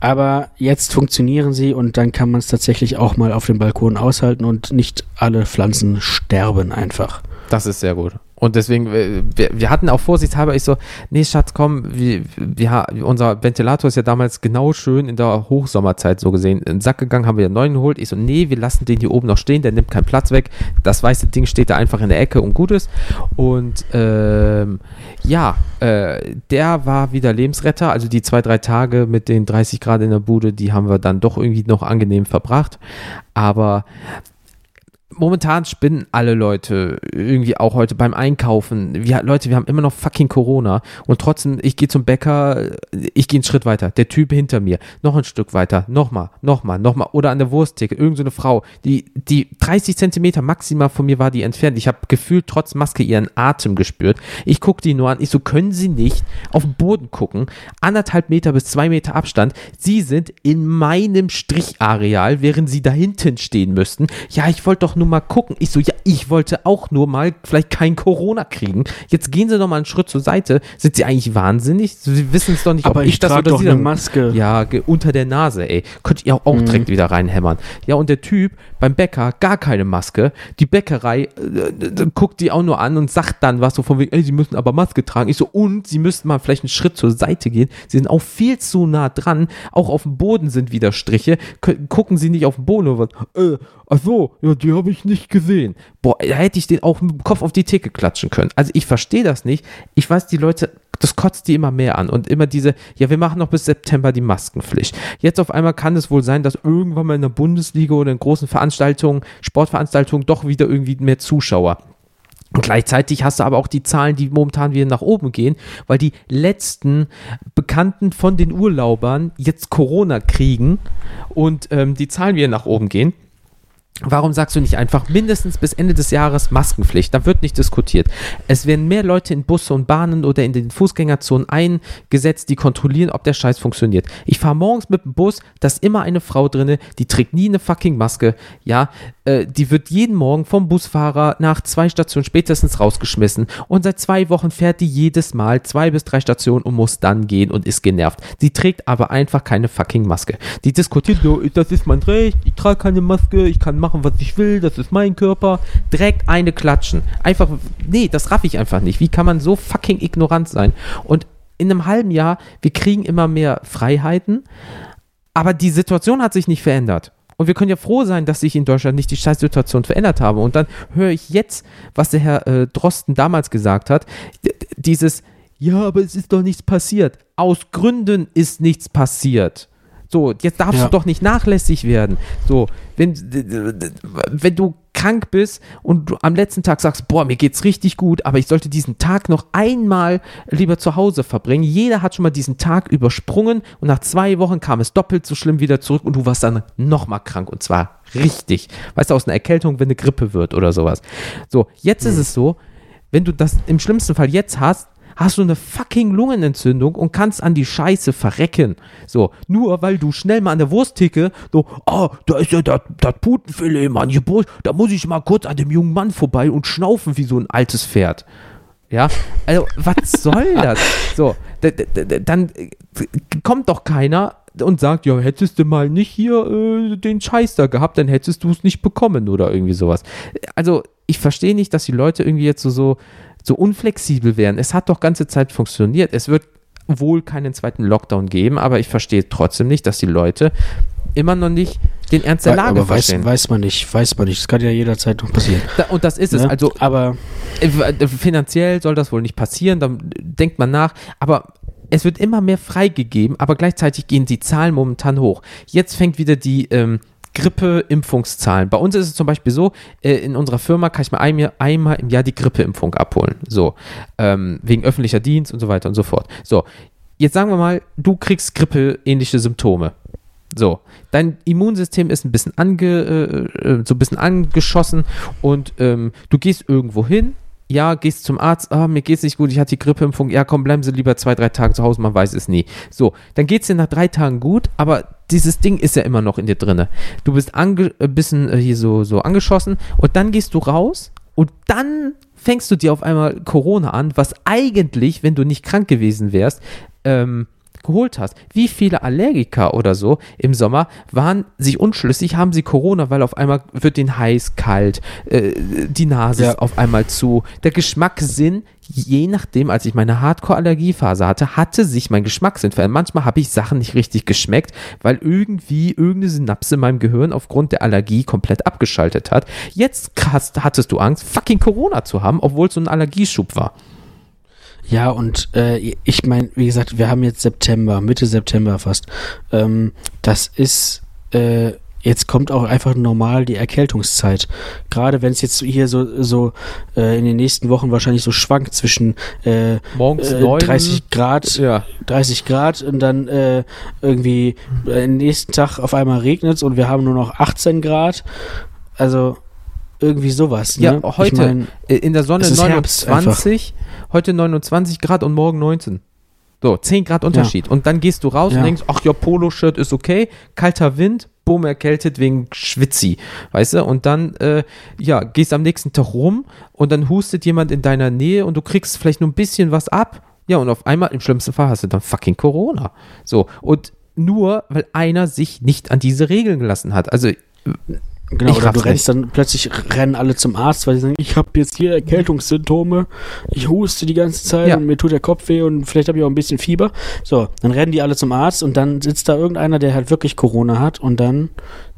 Aber jetzt funktionieren sie und dann kann man es tatsächlich auch mal auf dem Balkon aushalten und nicht alle Pflanzen sterben einfach. Das ist sehr gut. Und deswegen, äh, wir, wir hatten auch vorsichtshalber, ich so, nee, Schatz, komm, wir, wir, unser Ventilator ist ja damals genau schön in der Hochsommerzeit so gesehen in den Sack gegangen, haben wir einen neuen geholt. Ich so, nee, wir lassen den hier oben noch stehen, der nimmt keinen Platz weg. Das weiße Ding steht da einfach in der Ecke und gut ist. Und ähm, ja, äh, der war wieder Lebensretter. Also die zwei, drei Tage mit den 30 Grad in der Bude, die haben wir dann doch irgendwie noch angenehm verbracht. Aber momentan spinnen alle Leute irgendwie auch heute beim Einkaufen. Wir, Leute, wir haben immer noch fucking Corona und trotzdem, ich gehe zum Bäcker, ich gehe einen Schritt weiter. Der Typ hinter mir, noch ein Stück weiter, nochmal, nochmal, nochmal. Oder an der Wursttheke, irgendeine so Frau, die, die 30 Zentimeter maximal von mir war die entfernt. Ich habe gefühlt trotz Maske ihren Atem gespürt. Ich gucke die nur an. Ich so, können Sie nicht auf den Boden gucken? Anderthalb Meter bis zwei Meter Abstand. Sie sind in meinem Strichareal, während Sie da hinten stehen müssten. Ja, ich wollte doch nur mal gucken. Ich so, ja, ich wollte auch nur mal vielleicht kein Corona kriegen. Jetzt gehen Sie doch mal einen Schritt zur Seite. Sind Sie eigentlich wahnsinnig? Sie wissen es doch nicht, Aber ob ich, ich das oder doch Sie. Eine Maske. Ja, unter der Nase, ey. Könnt ihr auch, auch mhm. direkt wieder reinhämmern. Ja, und der Typ beim Bäcker, gar keine Maske. Die Bäckerei äh, äh, guckt die auch nur an und sagt dann was so von wegen, ey, Sie müssen aber Maske tragen. Ich so, und Sie müssten mal vielleicht einen Schritt zur Seite gehen. Sie sind auch viel zu nah dran. Auch auf dem Boden sind wieder Striche. Gucken Sie nicht auf den Boden oder was. Äh, ach so, ja, die habe ich nicht gesehen. Boah, da hätte ich den auch mit dem Kopf auf die Theke klatschen können. Also ich verstehe das nicht. Ich weiß, die Leute, das kotzt die immer mehr an. Und immer diese, ja, wir machen noch bis September die Maskenpflicht. Jetzt auf einmal kann es wohl sein, dass irgendwann mal in der Bundesliga oder in großen Veranstaltungen, Sportveranstaltungen doch wieder irgendwie mehr Zuschauer und gleichzeitig hast du aber auch die Zahlen, die momentan wieder nach oben gehen, weil die letzten Bekannten von den Urlaubern jetzt Corona kriegen und ähm, die Zahlen wieder nach oben gehen. Warum sagst du nicht einfach mindestens bis Ende des Jahres Maskenpflicht? Da wird nicht diskutiert. Es werden mehr Leute in Busse und Bahnen oder in den Fußgängerzonen eingesetzt, die kontrollieren, ob der Scheiß funktioniert. Ich fahre morgens mit dem Bus, da ist immer eine Frau drinne, die trägt nie eine fucking Maske. Ja, äh, die wird jeden Morgen vom Busfahrer nach zwei Stationen spätestens rausgeschmissen und seit zwei Wochen fährt die jedes Mal zwei bis drei Stationen und muss dann gehen und ist genervt. Die trägt aber einfach keine fucking Maske. Die diskutiert das ist mein Recht, ich trage keine Maske, ich kann machen, was ich will, das ist mein Körper. Direkt eine klatschen. Einfach, nee, das raff ich einfach nicht. Wie kann man so fucking ignorant sein? Und in einem halben Jahr, wir kriegen immer mehr Freiheiten, aber die Situation hat sich nicht verändert. Und wir können ja froh sein, dass sich in Deutschland nicht die Scheißsituation verändert habe. Und dann höre ich jetzt, was der Herr äh, Drosten damals gesagt hat, dieses, ja, aber es ist doch nichts passiert. Aus Gründen ist nichts passiert. So, jetzt darfst Ja. du doch nicht nachlässig werden. So, wenn, wenn du krank bist und du am letzten Tag sagst, boah, mir geht's richtig gut, aber ich sollte diesen Tag noch einmal lieber zu Hause verbringen. Jeder hat schon mal diesen Tag übersprungen und nach zwei Wochen kam es doppelt so schlimm wieder zurück und du warst dann nochmal krank und zwar richtig. Weißt du, aus einer Erkältung, wenn eine Grippe wird oder sowas. So, jetzt ist es so, wenn du das im schlimmsten Fall jetzt hast, hast du eine fucking Lungenentzündung und kannst an die Scheiße verrecken. So, nur weil du schnell mal an der Wursttheke, so, oh, da ist ja das Putenfilet, Mann, hier, Brust, da muss ich mal kurz an dem jungen Mann vorbei und schnaufen wie so ein altes Pferd. Ja, also, was soll das? So, dann äh, kommt doch keiner und sagt, ja, hättest du mal nicht hier äh, den Scheiß da gehabt, dann hättest du es nicht bekommen oder irgendwie sowas. Also, ich verstehe nicht, dass die Leute irgendwie jetzt so, so, so unflexibel wären. Es hat doch ganze Zeit funktioniert. Es wird wohl keinen zweiten Lockdown geben, aber ich verstehe trotzdem nicht, dass die Leute immer noch nicht den Ernst der Lage aber weiß, verstehen. weiß man nicht, weiß man nicht. Das kann ja jederzeit noch passieren. Da, und das ist es. ne? Also aber äh, äh, finanziell soll das wohl nicht passieren, dann denkt man nach, aber es wird immer mehr freigegeben, aber gleichzeitig gehen die Zahlen momentan hoch. Jetzt fängt wieder die ähm, Grippe-Impfungszahlen. Bei uns ist es zum Beispiel so, äh, in unserer Firma kann ich mir einmal, einmal im Jahr die Grippeimpfung abholen. So, ähm, wegen öffentlicher Dienst und so weiter und so fort. So, jetzt sagen wir mal, du kriegst Grippe-ähnliche Symptome. So, dein Immunsystem ist ein bisschen ange, äh, äh, so ein bisschen angeschossen und ähm, du gehst irgendwo hin, ja, gehst zum Arzt, ah, mir geht's nicht gut, ich hatte die Grippeimpfung, ja, komm, bleiben Sie lieber zwei, drei Tage zu Hause, man weiß es nie. So, dann geht's dir nach drei Tagen gut, aber dieses Ding ist ja immer noch in dir drinne. Du bist ange, ein bisschen äh, hier so, so angeschossen und dann gehst du raus und dann fängst du dir auf einmal Corona an, was eigentlich, wenn du nicht krank gewesen wärst, ähm, geholt hast. Wie viele Allergiker oder so im Sommer waren sich unschlüssig, haben sie Corona, weil auf einmal wird den heiß, kalt, äh, die Nase Ja. ist auf einmal zu. Der Geschmackssinn, je nachdem, als ich meine Hardcore-Allergiephase hatte, hatte sich mein Geschmackssinn verändert. Manchmal habe ich Sachen nicht richtig geschmeckt, weil irgendwie irgendeine Synapse in meinem Gehirn aufgrund der Allergie komplett abgeschaltet hat. Jetzt hast, hattest du Angst, fucking Corona zu haben, obwohl es so ein Allergieschub war. Ja, und äh, ich meine, wie gesagt, wir haben jetzt September, Mitte September fast. Ähm, das ist, äh, jetzt kommt auch einfach normal die Erkältungszeit. Gerade wenn es jetzt hier so, so äh, in den nächsten Wochen wahrscheinlich so schwankt zwischen äh, Morgens äh, neun, 30 Grad, Ja. 30 Grad und dann äh, irgendwie äh, nächsten Tag auf einmal regnet es und wir haben nur noch 18 Grad. Also irgendwie sowas. Ja, ne? heute Ich mein, äh, in der Sonne es ist Herbst 29, heute 29 Grad und morgen 19. So, 10 Grad Unterschied. Und dann gehst du raus Ja. und denkst, ach ja, Poloshirt ist okay, kalter Wind, bumm, erkältet wegen Schwitzi, weißt du? Und dann, äh, ja, gehst am nächsten Tag rum und dann hustet jemand in deiner Nähe und du kriegst vielleicht nur ein bisschen was ab. Ja, und auf einmal, im schlimmsten Fall, hast du dann fucking Corona. So, und nur, weil einer sich nicht an diese Regeln gelassen hat. Also, Genau, Ich oder du rennst dann plötzlich rennen alle zum Arzt, weil sie sagen, ich habe jetzt hier Erkältungssymptome, ich huste die ganze Zeit Ja. und mir tut der Kopf weh und vielleicht habe ich auch ein bisschen Fieber. So, dann rennen die alle zum Arzt und dann sitzt da irgendeiner, der halt wirklich Corona hat und dann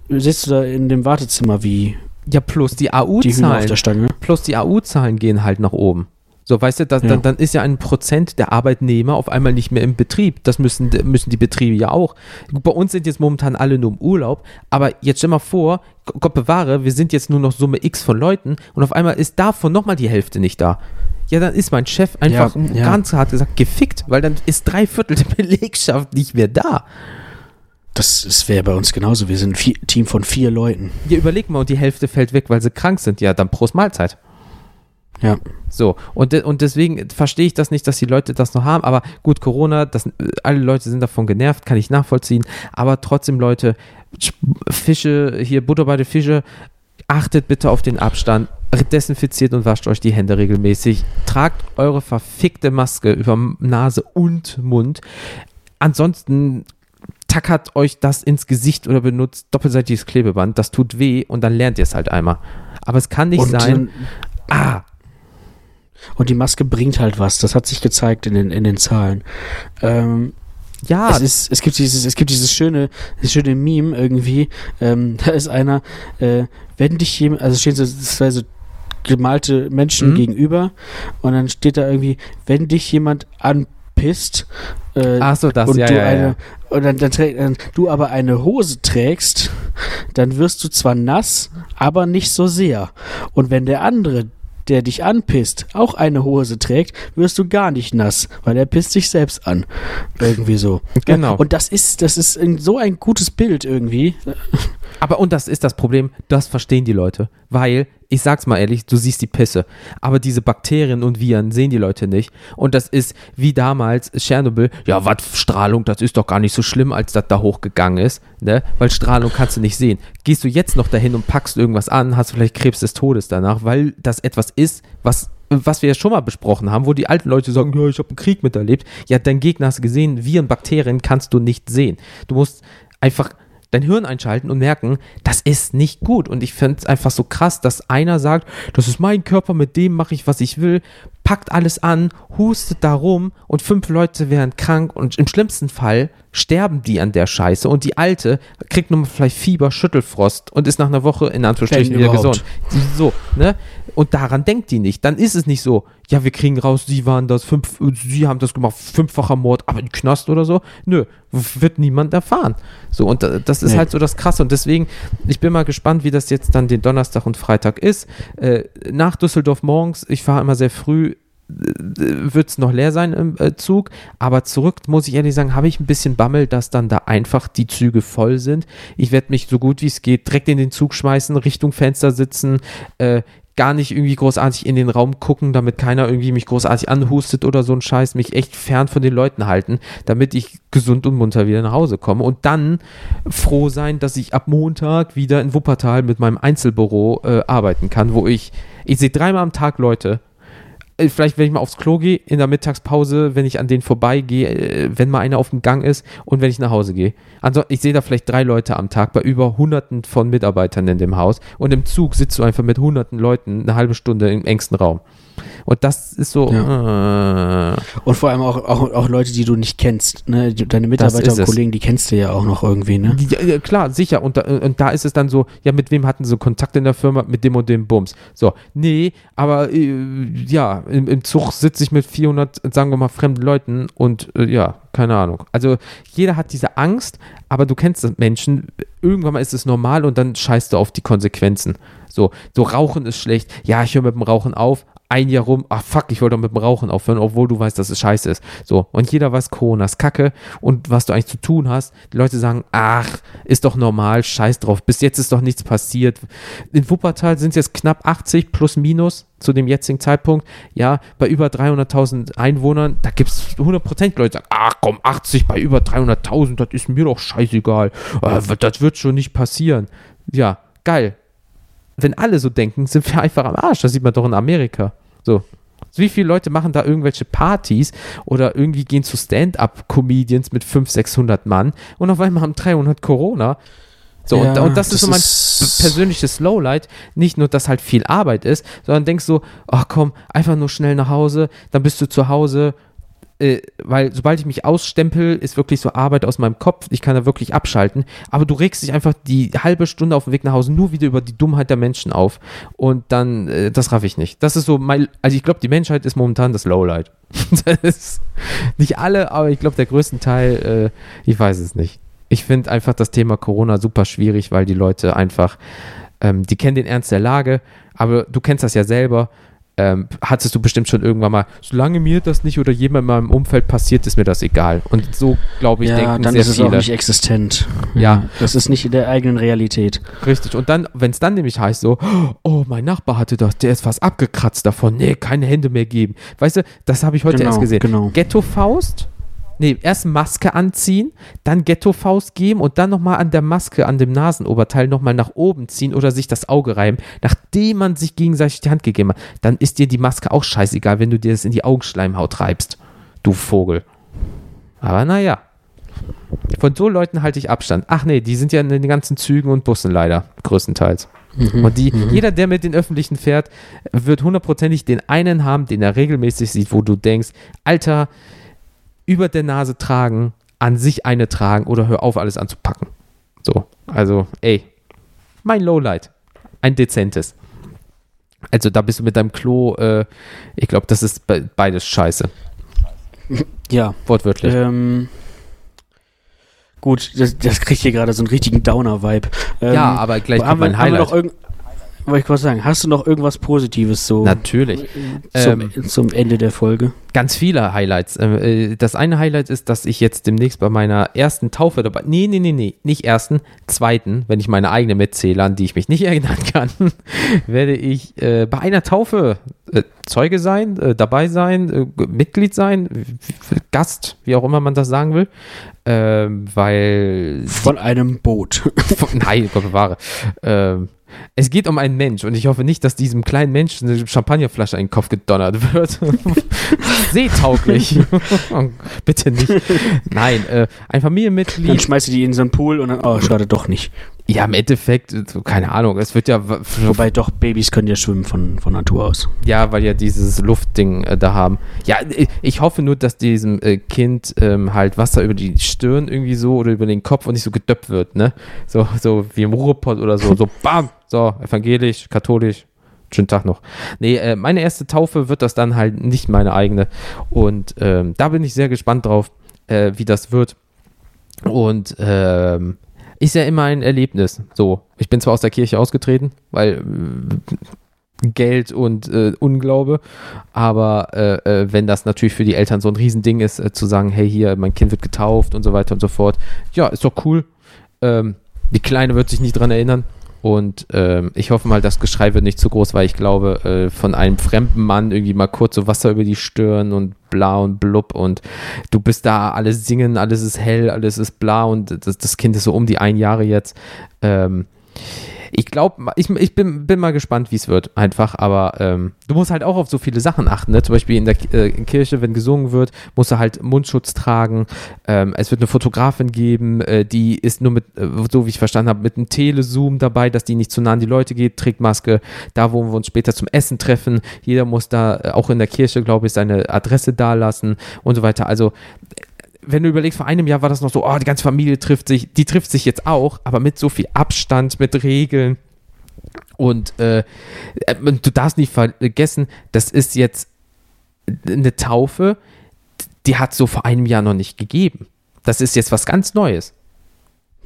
sitzt du da in dem Wartezimmer wie ja, plus die die Hühner auf AU-Zahlen. der Stange. plus die AU-Zahlen gehen halt nach oben. So, weißt du, das, Ja. dann, dann ist ja ein Prozent der Arbeitnehmer auf einmal nicht mehr im Betrieb. Das müssen, müssen die Betriebe ja auch. Bei uns sind jetzt momentan alle nur im Urlaub, aber jetzt stell mal vor, Gott bewahre, wir sind jetzt nur noch Summe X von Leuten und auf einmal ist davon nochmal die Hälfte nicht da. Ja, dann ist mein Chef einfach Ja, ja. ganz hart gesagt gefickt, weil dann ist drei Viertel der Belegschaft nicht mehr da. Das, das wäre bei uns genauso. Wir sind ein Team von vier Leuten. Ja, überleg mal, und die Hälfte fällt weg, weil sie krank sind. Ja, dann Prost Mahlzeit. Ja. So, und, de und deswegen verstehe ich das nicht, dass die Leute das noch haben. Aber gut, Corona, das, alle Leute sind davon genervt, kann ich nachvollziehen. Aber trotzdem, Leute, Sch- Fische, hier Butter bei den Fische, achtet bitte auf den Abstand, desinfiziert und wascht euch die Hände regelmäßig. Tragt eure verfickte Maske über Nase und Mund. Ansonsten tackert euch das ins Gesicht oder benutzt doppelseitiges Klebeband. Das tut weh und dann lernt ihr es halt einmal. Aber es kann nicht Und, sein. Ah, Und die Maske bringt halt was. Das hat sich gezeigt in den, in den Zahlen. Ähm, ja, es, ist, es gibt dieses, es gibt dieses schöne, dieses schöne Meme irgendwie. Ähm, da ist einer, äh, wenn dich jemand, also stehen so zwei so gemalte Menschen Mhm. gegenüber und dann steht da irgendwie, wenn dich jemand anpisst, äh, ach so, das, und ja, du ja, eine ja. und dann, dann, dann du aber eine Hose trägst, dann wirst du zwar nass, aber nicht so sehr. Und wenn der andere, der dich anpisst, auch eine Hose trägt, wirst du gar nicht nass, weil er pisst sich selbst an. Irgendwie so. Genau. Und das ist, das ist so ein gutes Bild irgendwie. Aber und das ist das Problem, das verstehen die Leute. Weil, ich sag's mal ehrlich, du siehst die Pisse. Aber diese Bakterien und Viren sehen die Leute nicht. Und das ist wie damals Tschernobyl. Ja, was Strahlung, das ist doch gar nicht so schlimm, als das da hochgegangen ist. Ne? Weil Strahlung kannst du nicht sehen. Gehst du jetzt noch dahin und packst irgendwas an, hast vielleicht Krebs des Todes danach, weil das etwas ist, was was wir ja schon mal besprochen haben, wo die alten Leute sagen, ja, ich habe einen Krieg miterlebt. Ja, dein Gegner hast du gesehen, Viren, Bakterien kannst du nicht sehen. Du musst einfach dein Hirn einschalten und merken, das ist nicht gut. Und ich finde es einfach so krass, dass einer sagt, das ist mein Körper, mit dem mache ich, was ich will, packt alles an, hustet da rum und fünf Leute werden krank und im schlimmsten Fall sterben die an der Scheiße und die Alte kriegt nur mal vielleicht Fieber, Schüttelfrost und ist nach einer Woche in Anführungsstrichen wieder gesund. So, ne? Und daran denkt die nicht. Dann ist es nicht so, ja, wir kriegen raus, sie waren das, fünf, sie haben das gemacht, fünffacher Mord, aber in Knast oder so. Nö, wird niemand erfahren. So, und da- das ist Nee. halt so das Krasse. Und deswegen, ich bin mal gespannt, wie das jetzt dann den Donnerstag und Freitag ist. Äh, nach Düsseldorf morgens, ich fahre immer sehr früh, wird es noch leer sein im äh, Zug, aber zurück, muss ich ehrlich sagen, habe ich ein bisschen Bammel, dass dann da einfach die Züge voll sind. Ich werde mich so gut wie es geht direkt in den Zug schmeißen, Richtung Fenster sitzen, äh, gar nicht irgendwie großartig in den Raum gucken, damit keiner irgendwie mich großartig anhustet oder so ein Scheiß, mich echt fern von den Leuten halten, damit ich gesund und munter wieder nach Hause komme und dann froh sein, dass ich ab Montag wieder in Wuppertal mit meinem Einzelbüro äh, arbeiten kann, wo ich, ich sehe dreimal am Tag Leute, vielleicht, wenn ich mal aufs Klo gehe, in der Mittagspause, wenn ich an denen vorbeigehe, äh, wenn mal einer auf dem Gang ist und wenn ich nach Hause gehe. Also ich sehe da vielleicht drei Leute am Tag bei über hunderten von Mitarbeitern in dem Haus und im Zug sitzt du einfach mit hunderten Leuten eine halbe Stunde im engsten Raum. Und das ist so, äh, Und vor allem auch, auch, auch Leute, die du nicht kennst. Ne? Deine Mitarbeiter und. Kollegen, die kennst du ja auch noch irgendwie. Ne? Ja, ja, klar, sicher. Und da, und da ist es dann so, ja, mit wem hatten sie Kontakt in der Firma? Mit dem und dem Bums. So, nee, aber äh, ja, im, im Zug sitze ich mit 400, sagen wir mal, fremden Leuten und äh, ja, keine Ahnung. Also jeder hat diese Angst, aber du kennst das Menschen, irgendwann mal ist es normal und dann scheißt du auf die Konsequenzen. So, so Rauchen ist schlecht. Ja, ich höre mit dem Rauchen auf. Ein Jahr rum, ach fuck, ich wollte doch mit dem Rauchen aufhören, obwohl du weißt, dass es scheiße ist. So, und jeder weiß, Corona ist kacke und was du eigentlich zu tun hast. Die Leute sagen, ach, ist doch normal, scheiß drauf, bis jetzt ist doch nichts passiert. In Wuppertal sind es jetzt knapp 80 plus minus zu dem jetzigen Zeitpunkt. Ja, bei über 300.000 Einwohnern, da gibt es 100% Leute, die sagen, ach komm, 80 bei über 300.000, das ist mir doch scheißegal. Äh, das wird schon nicht passieren. Ja, geil. Wenn alle so denken, sind wir einfach am Arsch. Das sieht man doch in Amerika. So. Wie viele Leute machen da irgendwelche Partys oder irgendwie gehen zu Stand-up-Comedians mit 500, 600 Mann und auf einmal haben 300 Corona. So, und, Ja, und das, ist so mein ist- persönliches Lowlight. Nicht nur, dass halt viel Arbeit ist, sondern denkst so, ach komm, einfach nur schnell nach Hause, dann bist du zu Hause. Äh, weil sobald ich mich ausstempel, ist wirklich so Arbeit aus meinem Kopf. Ich kann da wirklich abschalten. Aber du regst dich einfach die halbe Stunde auf dem Weg nach Hause nur wieder über die Dummheit der Menschen auf. Und dann, äh, das raff ich nicht. Das ist so mein, also ich glaube, die Menschheit ist momentan das Lowlight. das ist nicht alle, aber ich glaube, der größte Teil, äh, ich weiß es nicht. Ich finde einfach das Thema Corona super schwierig, weil die Leute einfach, ähm, die kennen den Ernst der Lage, aber du kennst das ja selber. Ähm, hattest du bestimmt schon irgendwann mal, solange mir das nicht oder jemand in meinem Umfeld passiert, ist mir das egal. Und so, glaube ich, ja, denken dann sehr ist es viele. auch nicht existent. Ja. Das ist nicht in der eigenen Realität. Richtig. Und dann, wenn es dann nämlich heißt so, oh, mein Nachbar hatte das, der ist fast abgekratzt davon. Nee, keine Hände mehr geben. Weißt du, das habe ich heute Genau, erst gesehen. genau. Ghetto-Faust nee, erst Maske anziehen, dann Ghetto-Faust geben und dann nochmal an der Maske, an dem Nasenoberteil nochmal nach oben ziehen oder sich das Auge reiben, nachdem man sich gegenseitig die Hand gegeben hat. Dann ist dir die Maske auch scheißegal, wenn du dir das in die Augenschleimhaut reibst. Du Vogel. Aber naja. Von so Leuten halte ich Abstand. Ach nee, die sind ja in den ganzen Zügen und Bussen leider, größtenteils. Mhm. Und die, jeder, der mit den Öffentlichen fährt, wird hundertprozentig den einen haben, den er regelmäßig sieht, wo du denkst, Alter, über der Nase tragen, an sich eine tragen oder hör auf, alles anzupacken. So, also, ey, mein Lowlight. Ein dezentes. Also da bist du mit deinem Klo, äh, ich glaube, das ist be beides scheiße. Ja. Wortwörtlich. Ähm, gut, das, das kriegt hier gerade so einen richtigen Downer-Vibe. Ähm, ja, aber gleich kommt mein haben wir noch Highlight. Wollte ich kurz sagen, hast du noch irgendwas Positives so Natürlich. zum, Ähm, zum Ende der Folge? Ganz viele Highlights. Ähm, äh, Das eine Highlight ist, dass ich jetzt demnächst bei meiner ersten Taufe dabei. Nee, nee, nee, nee. Nicht ersten, zweiten, wenn ich meine eigene mitzähle, an die ich mich nicht erinnern kann, werde ich äh, bei einer Taufe äh, Zeuge sein, äh, dabei sein, äh, Mitglied sein, Gast, wie auch immer man das sagen will. Ähm, weil Von einem Boot. Nein, Gott bewahre. Ähm, es geht um einen Mensch und ich hoffe nicht, dass diesem kleinen Menschen eine Champagnerflasche in den Kopf gedonnert wird. Seetauglich. Bitte nicht. Nein, äh, ein Dann Familienmitglied. schmeißt du die in so einen Pool und dann, oh, schade, doch nicht. Ja, im Endeffekt, keine Ahnung, es wird ja, Wobei doch, Babys können ja schwimmen von, von Natur aus. ja, weil ja dieses Luftding äh, da haben. Ja, ich, ich hoffe nur, dass diesem äh, Kind ähm, halt Wasser über die Stirn irgendwie so oder über den Kopf und nicht so gedöppt wird, ne? So, so wie im Ruhrpott oder so, so bam, so, evangelisch, katholisch, schönen Tag noch. Nee, äh, meine erste Taufe wird das dann halt nicht meine eigene und ähm, da bin ich sehr gespannt drauf, äh, wie das wird und ähm, ist ja immer ein Erlebnis. So, ich bin zwar aus der Kirche ausgetreten, weil äh, Geld und äh, Unglaube, aber äh, äh, wenn das natürlich für die Eltern so ein Riesending ist, äh, zu sagen, hey hier, mein Kind wird getauft und so weiter und so fort, ja, ist doch cool. Ähm, die Kleine wird sich nicht dran erinnern. Und ähm, ich hoffe mal, das Geschrei wird nicht zu groß, weil ich glaube, äh, von einem fremden Mann irgendwie mal kurz so Wasser über die Stirn und bla und blub und du bist da, alles singen, alles ist hell, alles ist bla und das, das Kind ist so um die ein Jahre jetzt. Ähm, ich glaube, ich, ich bin, bin mal gespannt, wie es wird, einfach, aber ähm, du musst halt auch auf so viele Sachen achten, ne? zum Beispiel in der äh, Kirche, wenn gesungen wird, musst du halt Mundschutz tragen, ähm, es wird eine Fotografin geben, äh, die ist nur mit, äh, so wie ich verstanden habe, mit einem Telezoom dabei, dass die nicht zu nah an die Leute geht, trägt Maske, da wo wir uns später zum Essen treffen, jeder muss da, äh, auch in der Kirche, glaube ich, seine Adresse dalassen und so weiter, also wenn du überlegst, vor einem Jahr war das noch so, oh, die ganze Familie trifft sich, die trifft sich jetzt auch, aber mit so viel Abstand, mit Regeln. Und äh, äh, du darfst nicht vergessen, das ist jetzt eine Taufe, die hat so vor einem Jahr noch nicht gegeben. Das ist jetzt was ganz Neues.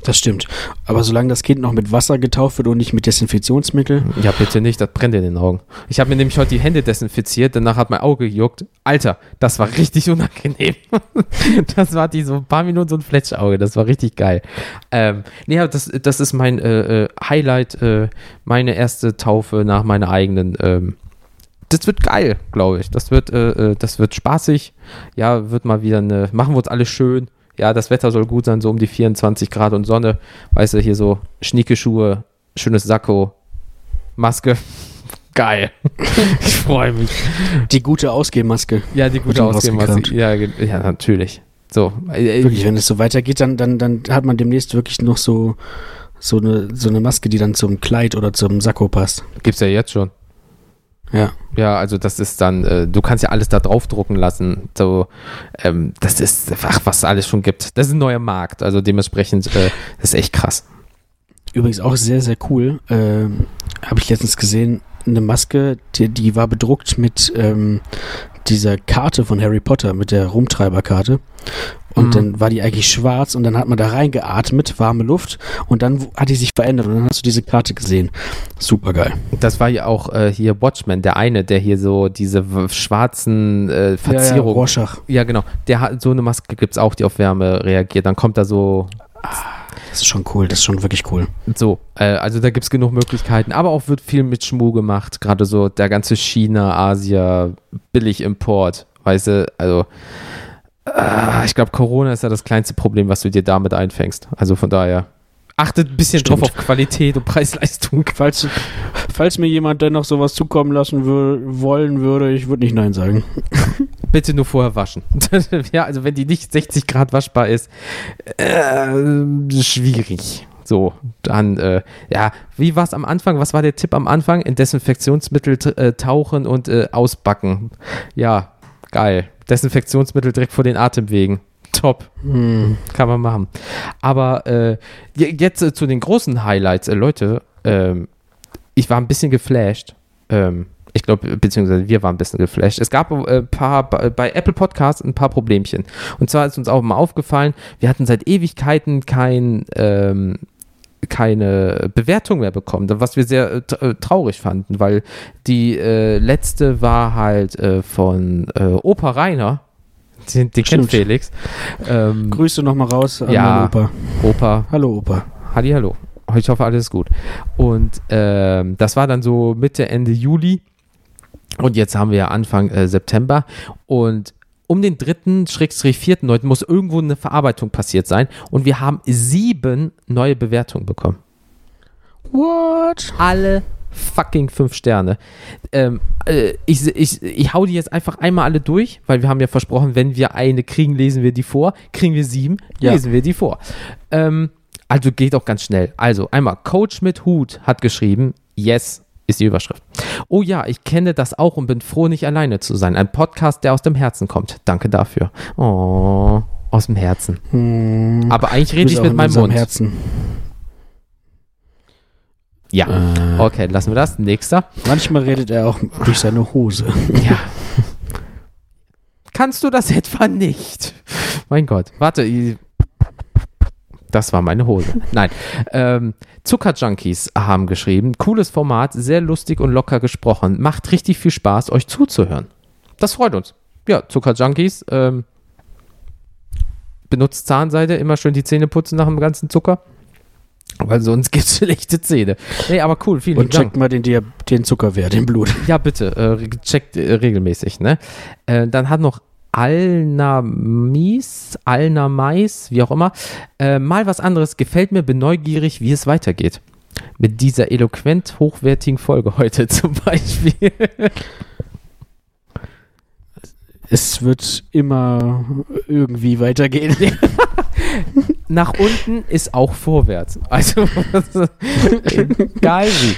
Das stimmt. Aber solange das Kind noch mit Wasser getauft wird und nicht mit Desinfektionsmittel, Ja, bitte nicht, das brennt in den Augen. Ich habe mir nämlich heute die Hände desinfiziert, danach hat mein Auge gejuckt. Alter, das war richtig unangenehm. das war die so ein paar Minuten so ein Fletschauge, das war richtig geil. Ähm, nee, das, das ist mein äh, äh, Highlight, äh, meine erste Taufe nach meiner eigenen. Ähm, das wird geil, glaube ich. Das wird, äh, äh, das wird spaßig. Ja, wird mal wieder eine. Machen wir uns alle schön. Ja, das Wetter soll gut sein, so um die 24 Grad und Sonne. Weißt du, hier so Schniekeschuhe, schönes Sakko, Maske. Geil. ich freue mich. die gute Ausgehmaske. Ja, die gute Ausgehmaske. Ja, ja, natürlich. So. äh, Wirklich, wenn es so weitergeht, dann, dann, dann hat man demnächst wirklich noch so, so, eine, so eine Maske, die dann zum Kleid oder zum Sakko passt. Gibt's ja jetzt schon. Ja. Ja, also das ist dann, äh, du kannst ja alles da draufdrucken lassen. So, ähm, das ist, ach, was es alles schon gibt. Das ist ein neuer Markt. Also dementsprechend, äh, das ist echt krass. Übrigens auch sehr, sehr cool. Ähm, Habe ich letztens gesehen, eine Maske, die, die war bedruckt mit ähm, dieser Karte von Harry Potter, mit der Rumtreiberkarte. Und Mhm. dann war die eigentlich schwarz und dann hat man da reingeatmet, warme Luft und dann hat die sich verändert und dann hast du diese Karte gesehen. Super geil. Das war ja auch äh, hier Watchman, der eine, der hier so diese schwarzen äh, Ja, ja, Verzierungen. Rorschach. Ja, genau. Der hat so eine Maske gibt's auch, die auf Wärme reagiert. Dann kommt da so Das ist schon cool, das ist schon wirklich cool. So, äh, also da gibt es genug Möglichkeiten, aber auch wird viel mit Schmu gemacht, gerade so der ganze China, Asia, Billigimport, weißt du, also äh, ich glaube, Corona ist ja das kleinste Problem, was du dir damit einfängst. Also von daher. Achtet ein bisschen Stimmt. drauf auf Qualität und Preis-Leistung. Falls, falls mir jemand dennoch sowas zukommen lassen wollen würde, ich würde nicht Nein sagen. Bitte nur vorher waschen. ja, also wenn die nicht 60 Grad waschbar ist, äh, schwierig. So, dann, äh, ja, wie war es am Anfang? Was war der Tipp am Anfang? In Desinfektionsmittel äh, tauchen und äh, ausbacken. Ja, geil. Desinfektionsmittel direkt vor den Atemwegen. Top. Hm. Kann man machen. Aber äh, je- jetzt äh, zu den großen Highlights. Äh, Leute, ähm, ich war ein bisschen geflasht. Ähm, ich glaube, beziehungsweise wir waren ein bisschen geflasht. Es gab äh, ein paar bei Apple Podcasts ein paar Problemchen. Und zwar ist uns auch mal aufgefallen, wir hatten seit Ewigkeiten kein, ähm, keine Bewertung mehr bekommen, was wir sehr äh, äh, traurig fanden, weil die äh, letzte war halt äh, von äh, Opa Rainer. Den, den kennt. Felix. Ähm, Grüße nochmal raus an Ja. Opa. Opa, Hallo Opa. Halli, hallo. Ich hoffe, alles ist gut. Und ähm, das war dann so Mitte, Ende Juli. Und jetzt haben wir ja Anfang äh, September. Und um den 3., Schrägstrich 4., 9. muss irgendwo eine Verarbeitung passiert sein. Und wir haben sieben neue Bewertungen bekommen. What? Alle fucking fünf Sterne. Ähm, äh, ich, ich, ich hau die jetzt einfach einmal alle durch, weil wir haben ja versprochen, wenn wir eine kriegen, lesen wir die vor. Kriegen wir sieben, Ja. lesen wir die vor. Ähm, also geht auch ganz schnell. Also einmal Coach mit Hut hat geschrieben, yes, ist die Überschrift. Oh ja, ich kenne das auch und bin froh, nicht alleine zu sein. Ein Podcast, der aus dem Herzen kommt. Danke dafür. Oh, aus dem Herzen. Hm. Aber eigentlich rede ich mit in meinem Mund. Herzen. Ja. Äh, Okay, lassen wir das. Nächster. Manchmal redet er auch durch seine Hose. Ja. Kannst du das etwa nicht? Mein Gott. Warte. Das war meine Hose. Nein. Ähm, Zuckerjunkies haben geschrieben. Cooles Format, sehr lustig und locker gesprochen. Macht richtig viel Spaß, euch zuzuhören. Das freut uns. Ja, Zuckerjunkies. Ähm, benutzt Zahnseide, immer schön die Zähne putzen nach dem ganzen Zucker. Weil sonst gibt es schlechte Zähne. Nee, aber cool, vielen Und Dank. checkt mal den, den Zuckerwert im Blut. Ja, bitte, äh, checkt äh, regelmäßig, ne? Äh, dann hat noch Alnamis, Alnamais, wie auch immer, äh, mal was anderes. Gefällt mir, bin neugierig, wie es weitergeht. Mit dieser eloquent hochwertigen Folge heute zum Beispiel. Es wird immer irgendwie weitergehen. Nach unten ist auch vorwärts. Also, egal wie.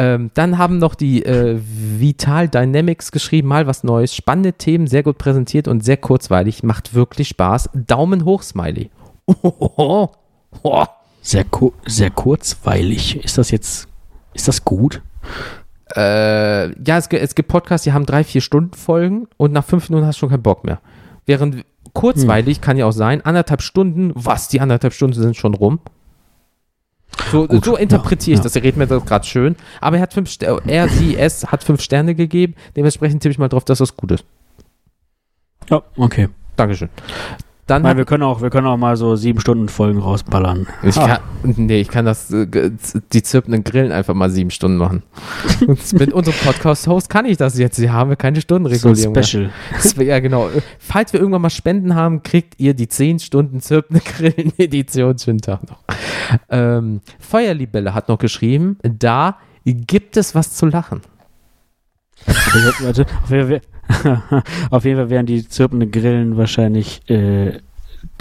Ähm, dann haben noch die äh, Vital Dynamics geschrieben, mal was Neues. Spannende Themen, sehr gut präsentiert und sehr kurzweilig. Macht wirklich Spaß. Daumen hoch, Smiley. Oh, oh. Sehr, ku sehr kurzweilig. Ist das jetzt. Ist das gut? Äh, ja, es, es gibt Podcasts, die haben drei, vier Stunden Folgen und nach fünf Minuten hast du schon keinen Bock mehr. Während kurzweilig kann ja auch sein, anderthalb Stunden, was, die anderthalb Stunden sind schon rum. So, Gut, so interpretiere ja, ich das. Er redet mir das gerade schön. Aber er hat fünf Ster- er, sie, es hat fünf Sterne gegeben. Dementsprechend tippe ich mal drauf, dass das gut ist. Ja, okay. Dankeschön. Dann Nein, wir können auch, wir können auch mal so sieben Stunden Folgen rausballern. ich Ah. kann, nee, ich kann das, äh, die zirpenden Grillen einfach mal sieben Stunden machen. Und Mit unserem Podcast-Host kann ich das jetzt. Hier haben wir keine So ein Stundenregulierung. mehr. Special. Wär- Ja, genau. Falls wir irgendwann mal Spenden haben, kriegt ihr die 10 Stunden zirpende Grillen-Edition schönen Tag noch. Ähm, Feuerlibelle hat noch geschrieben, da gibt es was zu lachen. Warte, auf, jeden Fall, wären die zirpenden Grillen wahrscheinlich äh,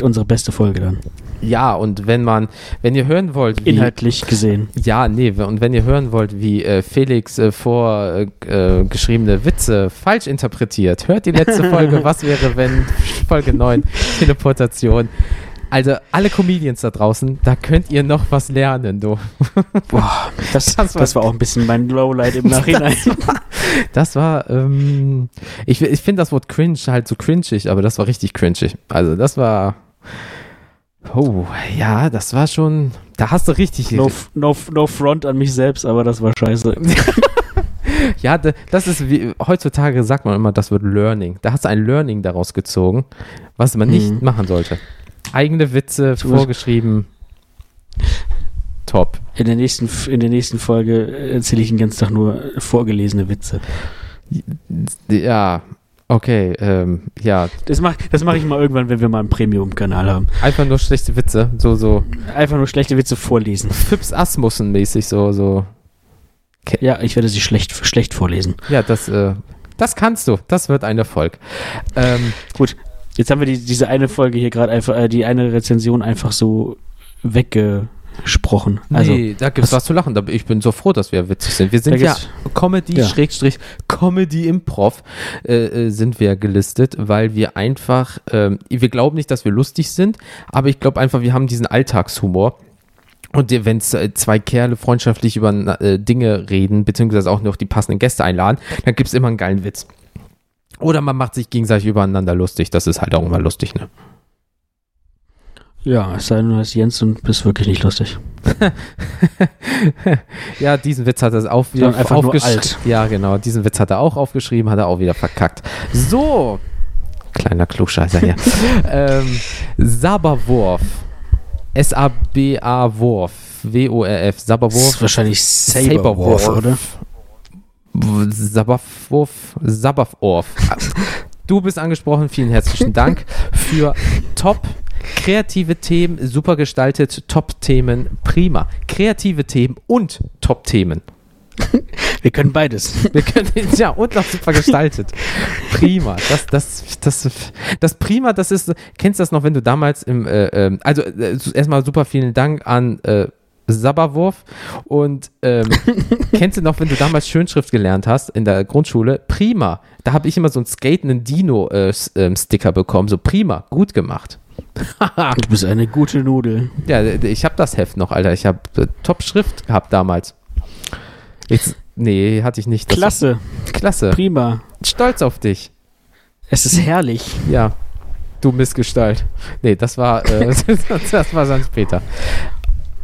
unsere beste Folge dann. Ja, und wenn man, wenn ihr hören wollt, wie, Inhaltlich gesehen. ja, nee, und wenn ihr hören wollt, wie äh, Felix äh, vor äh, äh, Witze falsch interpretiert, hört die letzte Folge, was wäre, wenn Folge 9, Teleportation. Also alle Comedians da draußen, da könnt ihr noch was lernen, du. Boah, das, Das das, war- war, auch ein bisschen mein Lowlight im Nachhinein. Das war, ähm, ich, ich finde das Wort cringe halt so cringig, aber das war richtig cringig. Also das war, oh, ja, das war schon, da hast du richtig, no, no, no front an mich selbst, aber das war scheiße. ja, da- das ist, wie, heutzutage sagt man immer, das wird Learning. Da hast du ein Learning daraus gezogen, was man nicht Mhm. machen sollte. Eigene Witze vorgeschrieben, top. In der nächsten, in der nächsten Folge erzähle ich den ganzen Tag nur vorgelesene Witze. Ja, Okay, ähm, ja, Das mache das mach ich mal irgendwann, wenn wir mal einen Premium-Kanal haben. einfach nur schlechte Witze, so, so Einfach nur schlechte Witze vorlesen. Fips Asmussen mäßig, so, so. Ja, ich werde sie schlecht, schlecht vorlesen. Ja, das, äh, das kannst du, das wird ein Erfolg. Ähm, Gut, jetzt haben wir die, diese eine Folge hier gerade einfach, äh, die eine Rezension einfach so weggesprochen. Also, nee, da gibt's was- was zu lachen. Ich bin so froh, dass wir witzig sind. Wir sind ja gibt's- Comedy, Ja. Schrägstrich, Comedy Improv äh, äh, sind wir gelistet, weil wir einfach, ähm, wir glauben nicht, dass wir lustig sind, aber ich glaube einfach, wir haben diesen Alltagshumor. Und wenn es äh, zwei Kerle freundschaftlich über äh, Dinge reden, beziehungsweise auch noch die passenden Gäste einladen, dann gibt's immer einen geilen Witz. Oder man macht sich gegenseitig übereinander lustig. Das ist halt auch immer lustig, ne? ja, es sei denn, du heißt Jens und bist wirklich nicht lustig. ja, diesen Witz hat er auch wieder Sondern einfach nur aufgesch- alt. Ja, genau. Diesen Witz hat er auch aufgeschrieben, hat er auch wieder verkackt. So. Kleiner Klugscheißer hier. ähm, Saberwurf. S-A-B-A Wurf. W-O-R-F. Das Saberwurf. ist wahrscheinlich Saberwurf, oder? Sabberwurf. Sabberwurf. Du bist angesprochen. Vielen herzlichen Dank für top kreative Themen, super gestaltet, Top-Themen, prima. Kreative Themen und Top-Themen. Wir können beides. Wir können ja und noch super gestaltet. Prima. Das, das, das, das prima, das ist, kennst du das noch, wenn du damals im, äh, ähm, also äh, erstmal super vielen Dank an äh, Sabberwurf und ähm, kennst du noch, wenn du damals Schönschrift gelernt hast in der Grundschule? Prima. Da habe ich immer so einen skatenden Dino-Sticker bekommen. So prima, gut gemacht. Du bist eine gute Nudel. Ja, ich habe das Heft noch, Alter. Ich habe äh, Top-Schrift gehabt damals. Jetzt, nee, hatte ich nicht. Das- Klasse, Klasse. prima. Stolz auf dich. Es ist herrlich. Ja, du Missgestalt. Nee, das war, äh, das war dann später.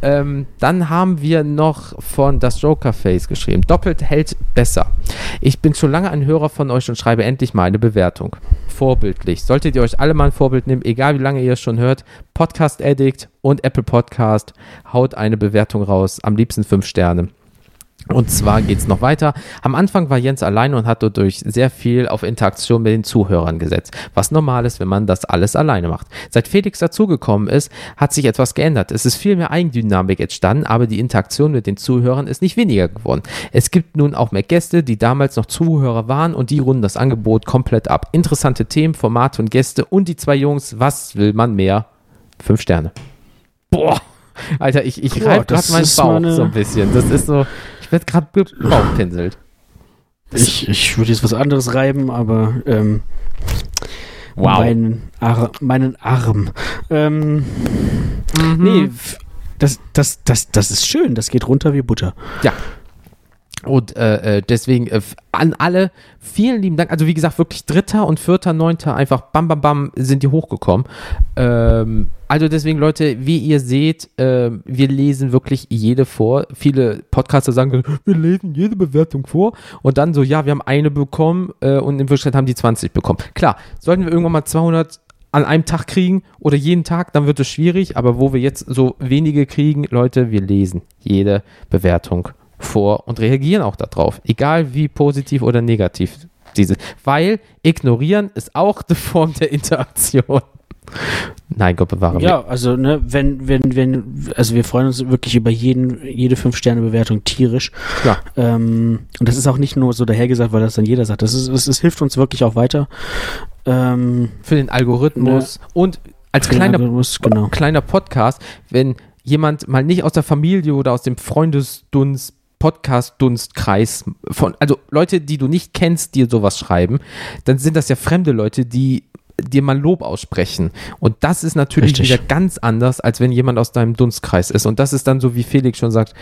Ähm, dann haben wir noch von das Joker Face geschrieben. Doppelt hält besser. Ich bin schon lange ein Hörer von euch und schreibe endlich mal eine Bewertung. Vorbildlich. Solltet ihr euch alle mal ein Vorbild nehmen, egal wie lange ihr es schon hört, Podcast Addict und Apple Podcast, haut eine Bewertung raus. Am liebsten fünf Sterne. Und zwar geht's noch weiter. Am Anfang war Jens alleine und hat dadurch sehr viel auf Interaktion mit den Zuhörern gesetzt. Was normal ist, wenn man das alles alleine macht. Seit Felix dazugekommen ist, hat sich etwas geändert. Es ist viel mehr Eigendynamik entstanden, aber die Interaktion mit den Zuhörern ist nicht weniger geworden. Es gibt nun auch mehr Gäste, die damals noch Zuhörer waren und die runden das Angebot komplett ab. Interessante Themen, Formate und Gäste und die zwei Jungs, was will man mehr? Fünf Sterne. Boah. Alter, ich, ich Boah, gerade meinen Bauch meine- so ein bisschen. Das ist so, ich werde gerade gebauchpinselt. Ich, ich würde jetzt was anderes reiben, aber ähm, Wow. meinen, Ar meinen Arm. Ähm, Mhm. Nee, das, das, das, das ist schön. Das geht runter wie Butter. Ja. Und äh, äh, deswegen äh, an alle vielen lieben Dank. Also wie gesagt, wirklich dritter und vierter, neunter einfach bam, bam, bam sind die hochgekommen. Ähm, also deswegen, Leute, wie ihr seht, ähm, wir lesen wirklich jede vor. Viele Podcaster sagen, wir lesen jede Bewertung vor. Und dann so, ja, wir haben eine bekommen äh, und in Wirklichkeit haben die 20 bekommen. Klar, sollten wir irgendwann mal 200 an einem Tag kriegen oder jeden Tag, dann wird es schwierig. Aber wo wir jetzt so wenige kriegen, Leute, wir lesen jede Bewertung vor und reagieren auch darauf. Egal wie positiv oder negativ diese. Weil ignorieren ist auch eine Form der Interaktion. Nein, Gott bewahre mich. Ja, also ne, wenn, wenn, wenn, also wir freuen uns wirklich über jeden, jede Fünf-Sterne-Bewertung tierisch. Ja. Ähm, und das ist auch nicht nur so dahergesagt, weil das dann jeder sagt. Das ist, es, es hilft uns wirklich auch weiter. Ähm, Für den Algorithmus und als kleiner, genau. kleiner Podcast, wenn jemand mal nicht aus der Familie oder aus dem Freundesdunst Podcast-Dunstkreis von, also Leute, die du nicht kennst, dir sowas schreiben, dann sind das ja fremde Leute, die dir mal Lob aussprechen. Und das ist natürlich Richtig. wieder ganz anders, als wenn jemand aus deinem Dunstkreis ist. Und das ist dann so, wie Felix schon sagt,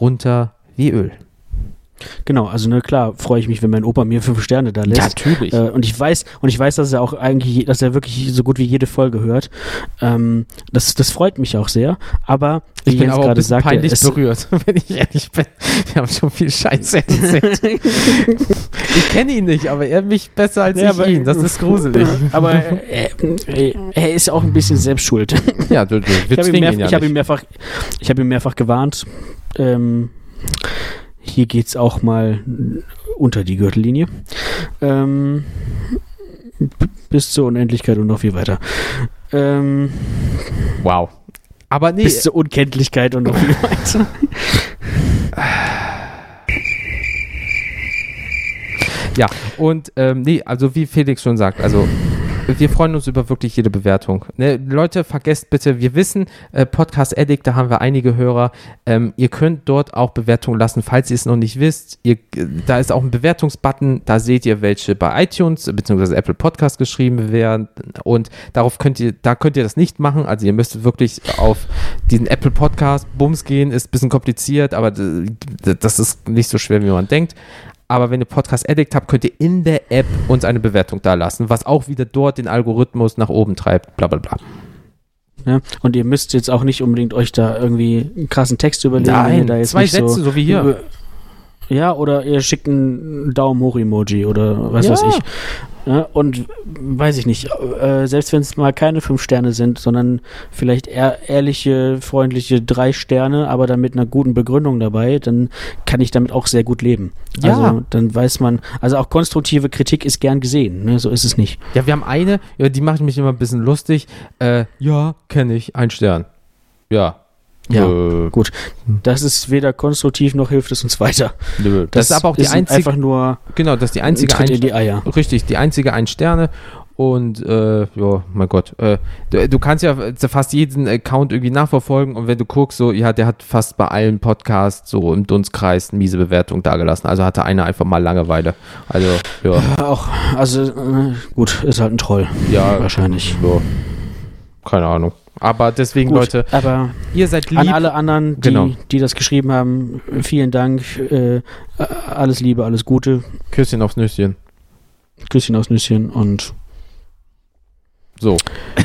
runter wie Öl. Genau, also ne, klar freue ich mich, wenn mein Opa mir fünf Sterne da lässt. natürlich. Äh, und ich weiß, und ich weiß, dass er auch eigentlich, dass er wirklich so gut wie jede Folge hört. Ähm, das, das freut mich auch sehr. Aber ich bin aber auch gerade sagte, peinlich berührt, wenn ich ehrlich bin. Wir haben schon viel Scheiße erzählt. ich kenne ihn nicht, aber er mich besser als Ja, ich aber- ihn. Das ist gruselig. aber er, er, er ist auch ein bisschen selbst schuld. ja, du, du, wir ich habe ihn, mehr, ja ich hab ihn mehrfach, ich habe ihn mehrfach gewarnt. Ähm, hier geht's auch mal unter die Gürtellinie. Ähm, bis zur Unendlichkeit und noch viel weiter. Ähm, Wow. Aber nee, Bis zur Unkenntlichkeit und noch viel weiter. Ja, und ähm, nee, also wie Felix schon sagt, also wir freuen uns über wirklich jede Bewertung. Ne, Leute, vergesst bitte, wir wissen, äh, Podcast Addict, da haben wir einige Hörer. Ähm, ihr könnt dort auch Bewertungen lassen, falls ihr es noch nicht wisst. Ihr, äh, da ist auch ein Bewertungsbutton, da seht ihr, welche bei iTunes bzw. Apple Podcast geschrieben werden. Und darauf könnt ihr, da könnt ihr das nicht machen. Also ihr müsst wirklich auf diesen Apple Podcast Bums gehen, ist ein bisschen kompliziert, aber d- das ist nicht so schwer, wie man denkt. Aber wenn ihr Podcast Addict habt, könnt ihr in der App uns eine Bewertung da lassen, was auch wieder dort den Algorithmus nach oben treibt, bla bla bla. Ja, und ihr müsst jetzt auch nicht unbedingt euch da irgendwie einen krassen Text überlegen. ihr da jetzt zwei Sätze, so, wie hier. Ja, oder ihr schickt einen Daumen hoch Emoji oder was Ja. weiß ich. Ja, und weiß ich nicht, äh, selbst wenn es mal keine fünf Sterne sind, sondern vielleicht eher ehrliche, freundliche drei Sterne, aber dann mit einer guten Begründung dabei, dann kann ich damit auch sehr gut leben. Ja. Also dann weiß man, also auch konstruktive Kritik ist gern gesehen, ne? so ist es nicht. Ja, wir haben eine, die macht mich immer ein bisschen lustig. Äh, ja, kenne ich, ein Stern. Ja. Ja, Äh, gut. Das ist weder konstruktiv noch hilft es uns weiter. nö. Das, ist aber auch die einzige, einfach nur genau, das ist die ein einzige ein, in die Eier. Richtig, die einzige ein Sterne. Und äh, ja, mein Gott, äh, du, du kannst ja fast jeden Account irgendwie nachverfolgen und wenn du guckst, so, ja, der hat fast bei allen Podcasts so im Dunstkreis eine miese Bewertung dagelassen. Also hatte einer einfach mal Langeweile. Also, ja, Auch, also äh, gut, ist halt ein Troll. ja, wahrscheinlich. Ja. Keine Ahnung. Aber deswegen, Gut, Leute, aber ihr seid lieb. an alle anderen, die, Genau. die das geschrieben haben, vielen Dank. Äh, alles Liebe, alles Gute. Küsschen aufs Nüsschen. Küsschen aus Nüsschen und So.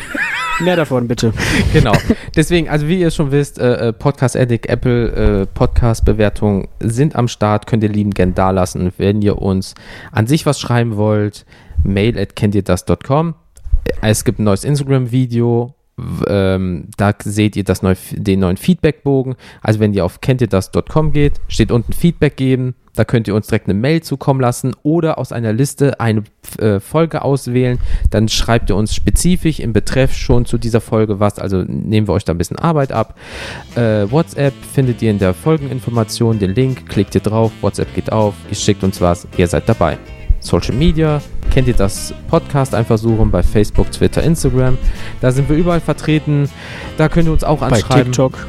mehr davon bitte. Genau. Deswegen, also wie ihr schon wisst, äh, äh, Podcast Addict, Apple äh, Podcast Bewertungen sind am Start. Könnt ihr lieben gern da lassen. Wenn ihr uns an sich was schreiben wollt, mail at kenntierdas.com. Es gibt ein neues Instagram-Video. Ähm, da seht ihr das neu, den neuen Feedbackbogen. Also wenn ihr auf kenntierdas.com geht, steht unten Feedback geben. Da könnt ihr uns direkt eine Mail zukommen lassen oder aus einer Liste eine äh, Folge auswählen. Dann schreibt ihr uns spezifisch im Betreff schon zu dieser Folge was. Also nehmen wir euch da ein bisschen Arbeit ab. Äh, WhatsApp findet ihr in der Folgeninformation. Den Link klickt ihr drauf. WhatsApp geht auf. Ihr schickt uns was. Ihr seid dabei. Social Media. Kennt ihr das Podcast einfach suchen bei Facebook, Twitter, Instagram. Da sind wir überall vertreten. Da könnt ihr uns auch Bei anschreiben. TikTok.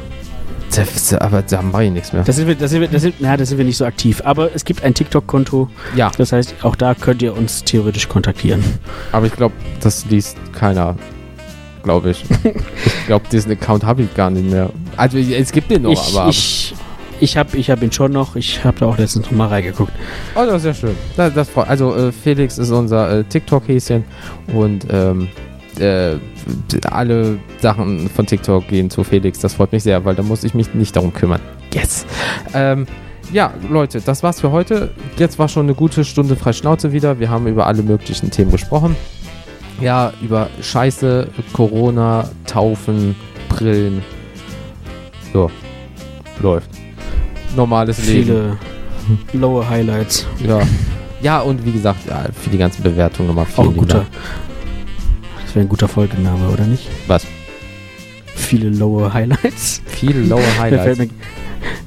TikTok. Aber da mache ich nichts mehr. Da sind wir, da sind wir, da sind, na, da sind wir nicht so aktiv. Aber es gibt ein TikTok-Konto. Ja, Das heißt, auch da könnt ihr uns theoretisch kontaktieren. aber ich glaube, das liest keiner. Glaube ich. ich glaube, diesen Account habe ich gar nicht mehr. Also es gibt den noch, ich aber. ich, ich habe ich hab ihn schon noch. Ich habe da auch letztens mal reingeguckt. Oh, das ist ja schön. Das, das also äh, Felix ist unser äh, TikTok-Häschen und ähm, äh, alle Sachen von TikTok gehen zu Felix. Das freut mich sehr, weil da muss ich mich nicht darum kümmern. Yes. Ähm, ja, Leute, das war's für heute. Jetzt war schon eine gute Stunde frei Schnauze wieder. Wir haben über alle möglichen Themen gesprochen. Ja, über Scheiße, Corona, Taufen, Brillen. Ja, läuft. Normales Leben. Viele lower Highlights. Ja. Ja, und wie gesagt, ja, für die ganzen Bewertungen nochmal vielen guter. Dank. Das wäre ein guter Folgenname, oder nicht? Was? Viele lower Highlights. Viele fällt Highlights. mir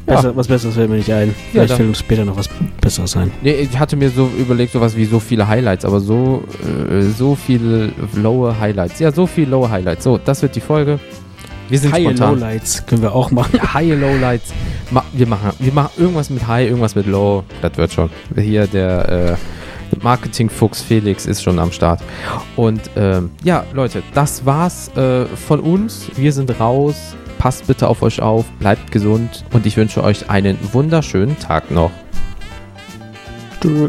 besser, was Besseres fällt mir nicht ein. Vielleicht dann- fällt uns später noch was Besseres ein. Nee, ich hatte mir so überlegt, sowas wie so viele Highlights, aber so, äh, so viele lower Highlights. Ja, so viele lower Highlights. So, das wird die Folge. Wir sind High spontan. Lowlights können wir auch machen. Ja, High Lowlights. Ma wir, machen, wir machen irgendwas mit High, irgendwas mit Low. Das wird schon. Hier der äh, Marketing-Fuchs Felix ist schon am Start. Und ähm, ja, Leute, das war's äh, von uns. Wir sind raus. Passt bitte auf euch auf, bleibt gesund und ich wünsche euch einen wunderschönen Tag noch. Tschö.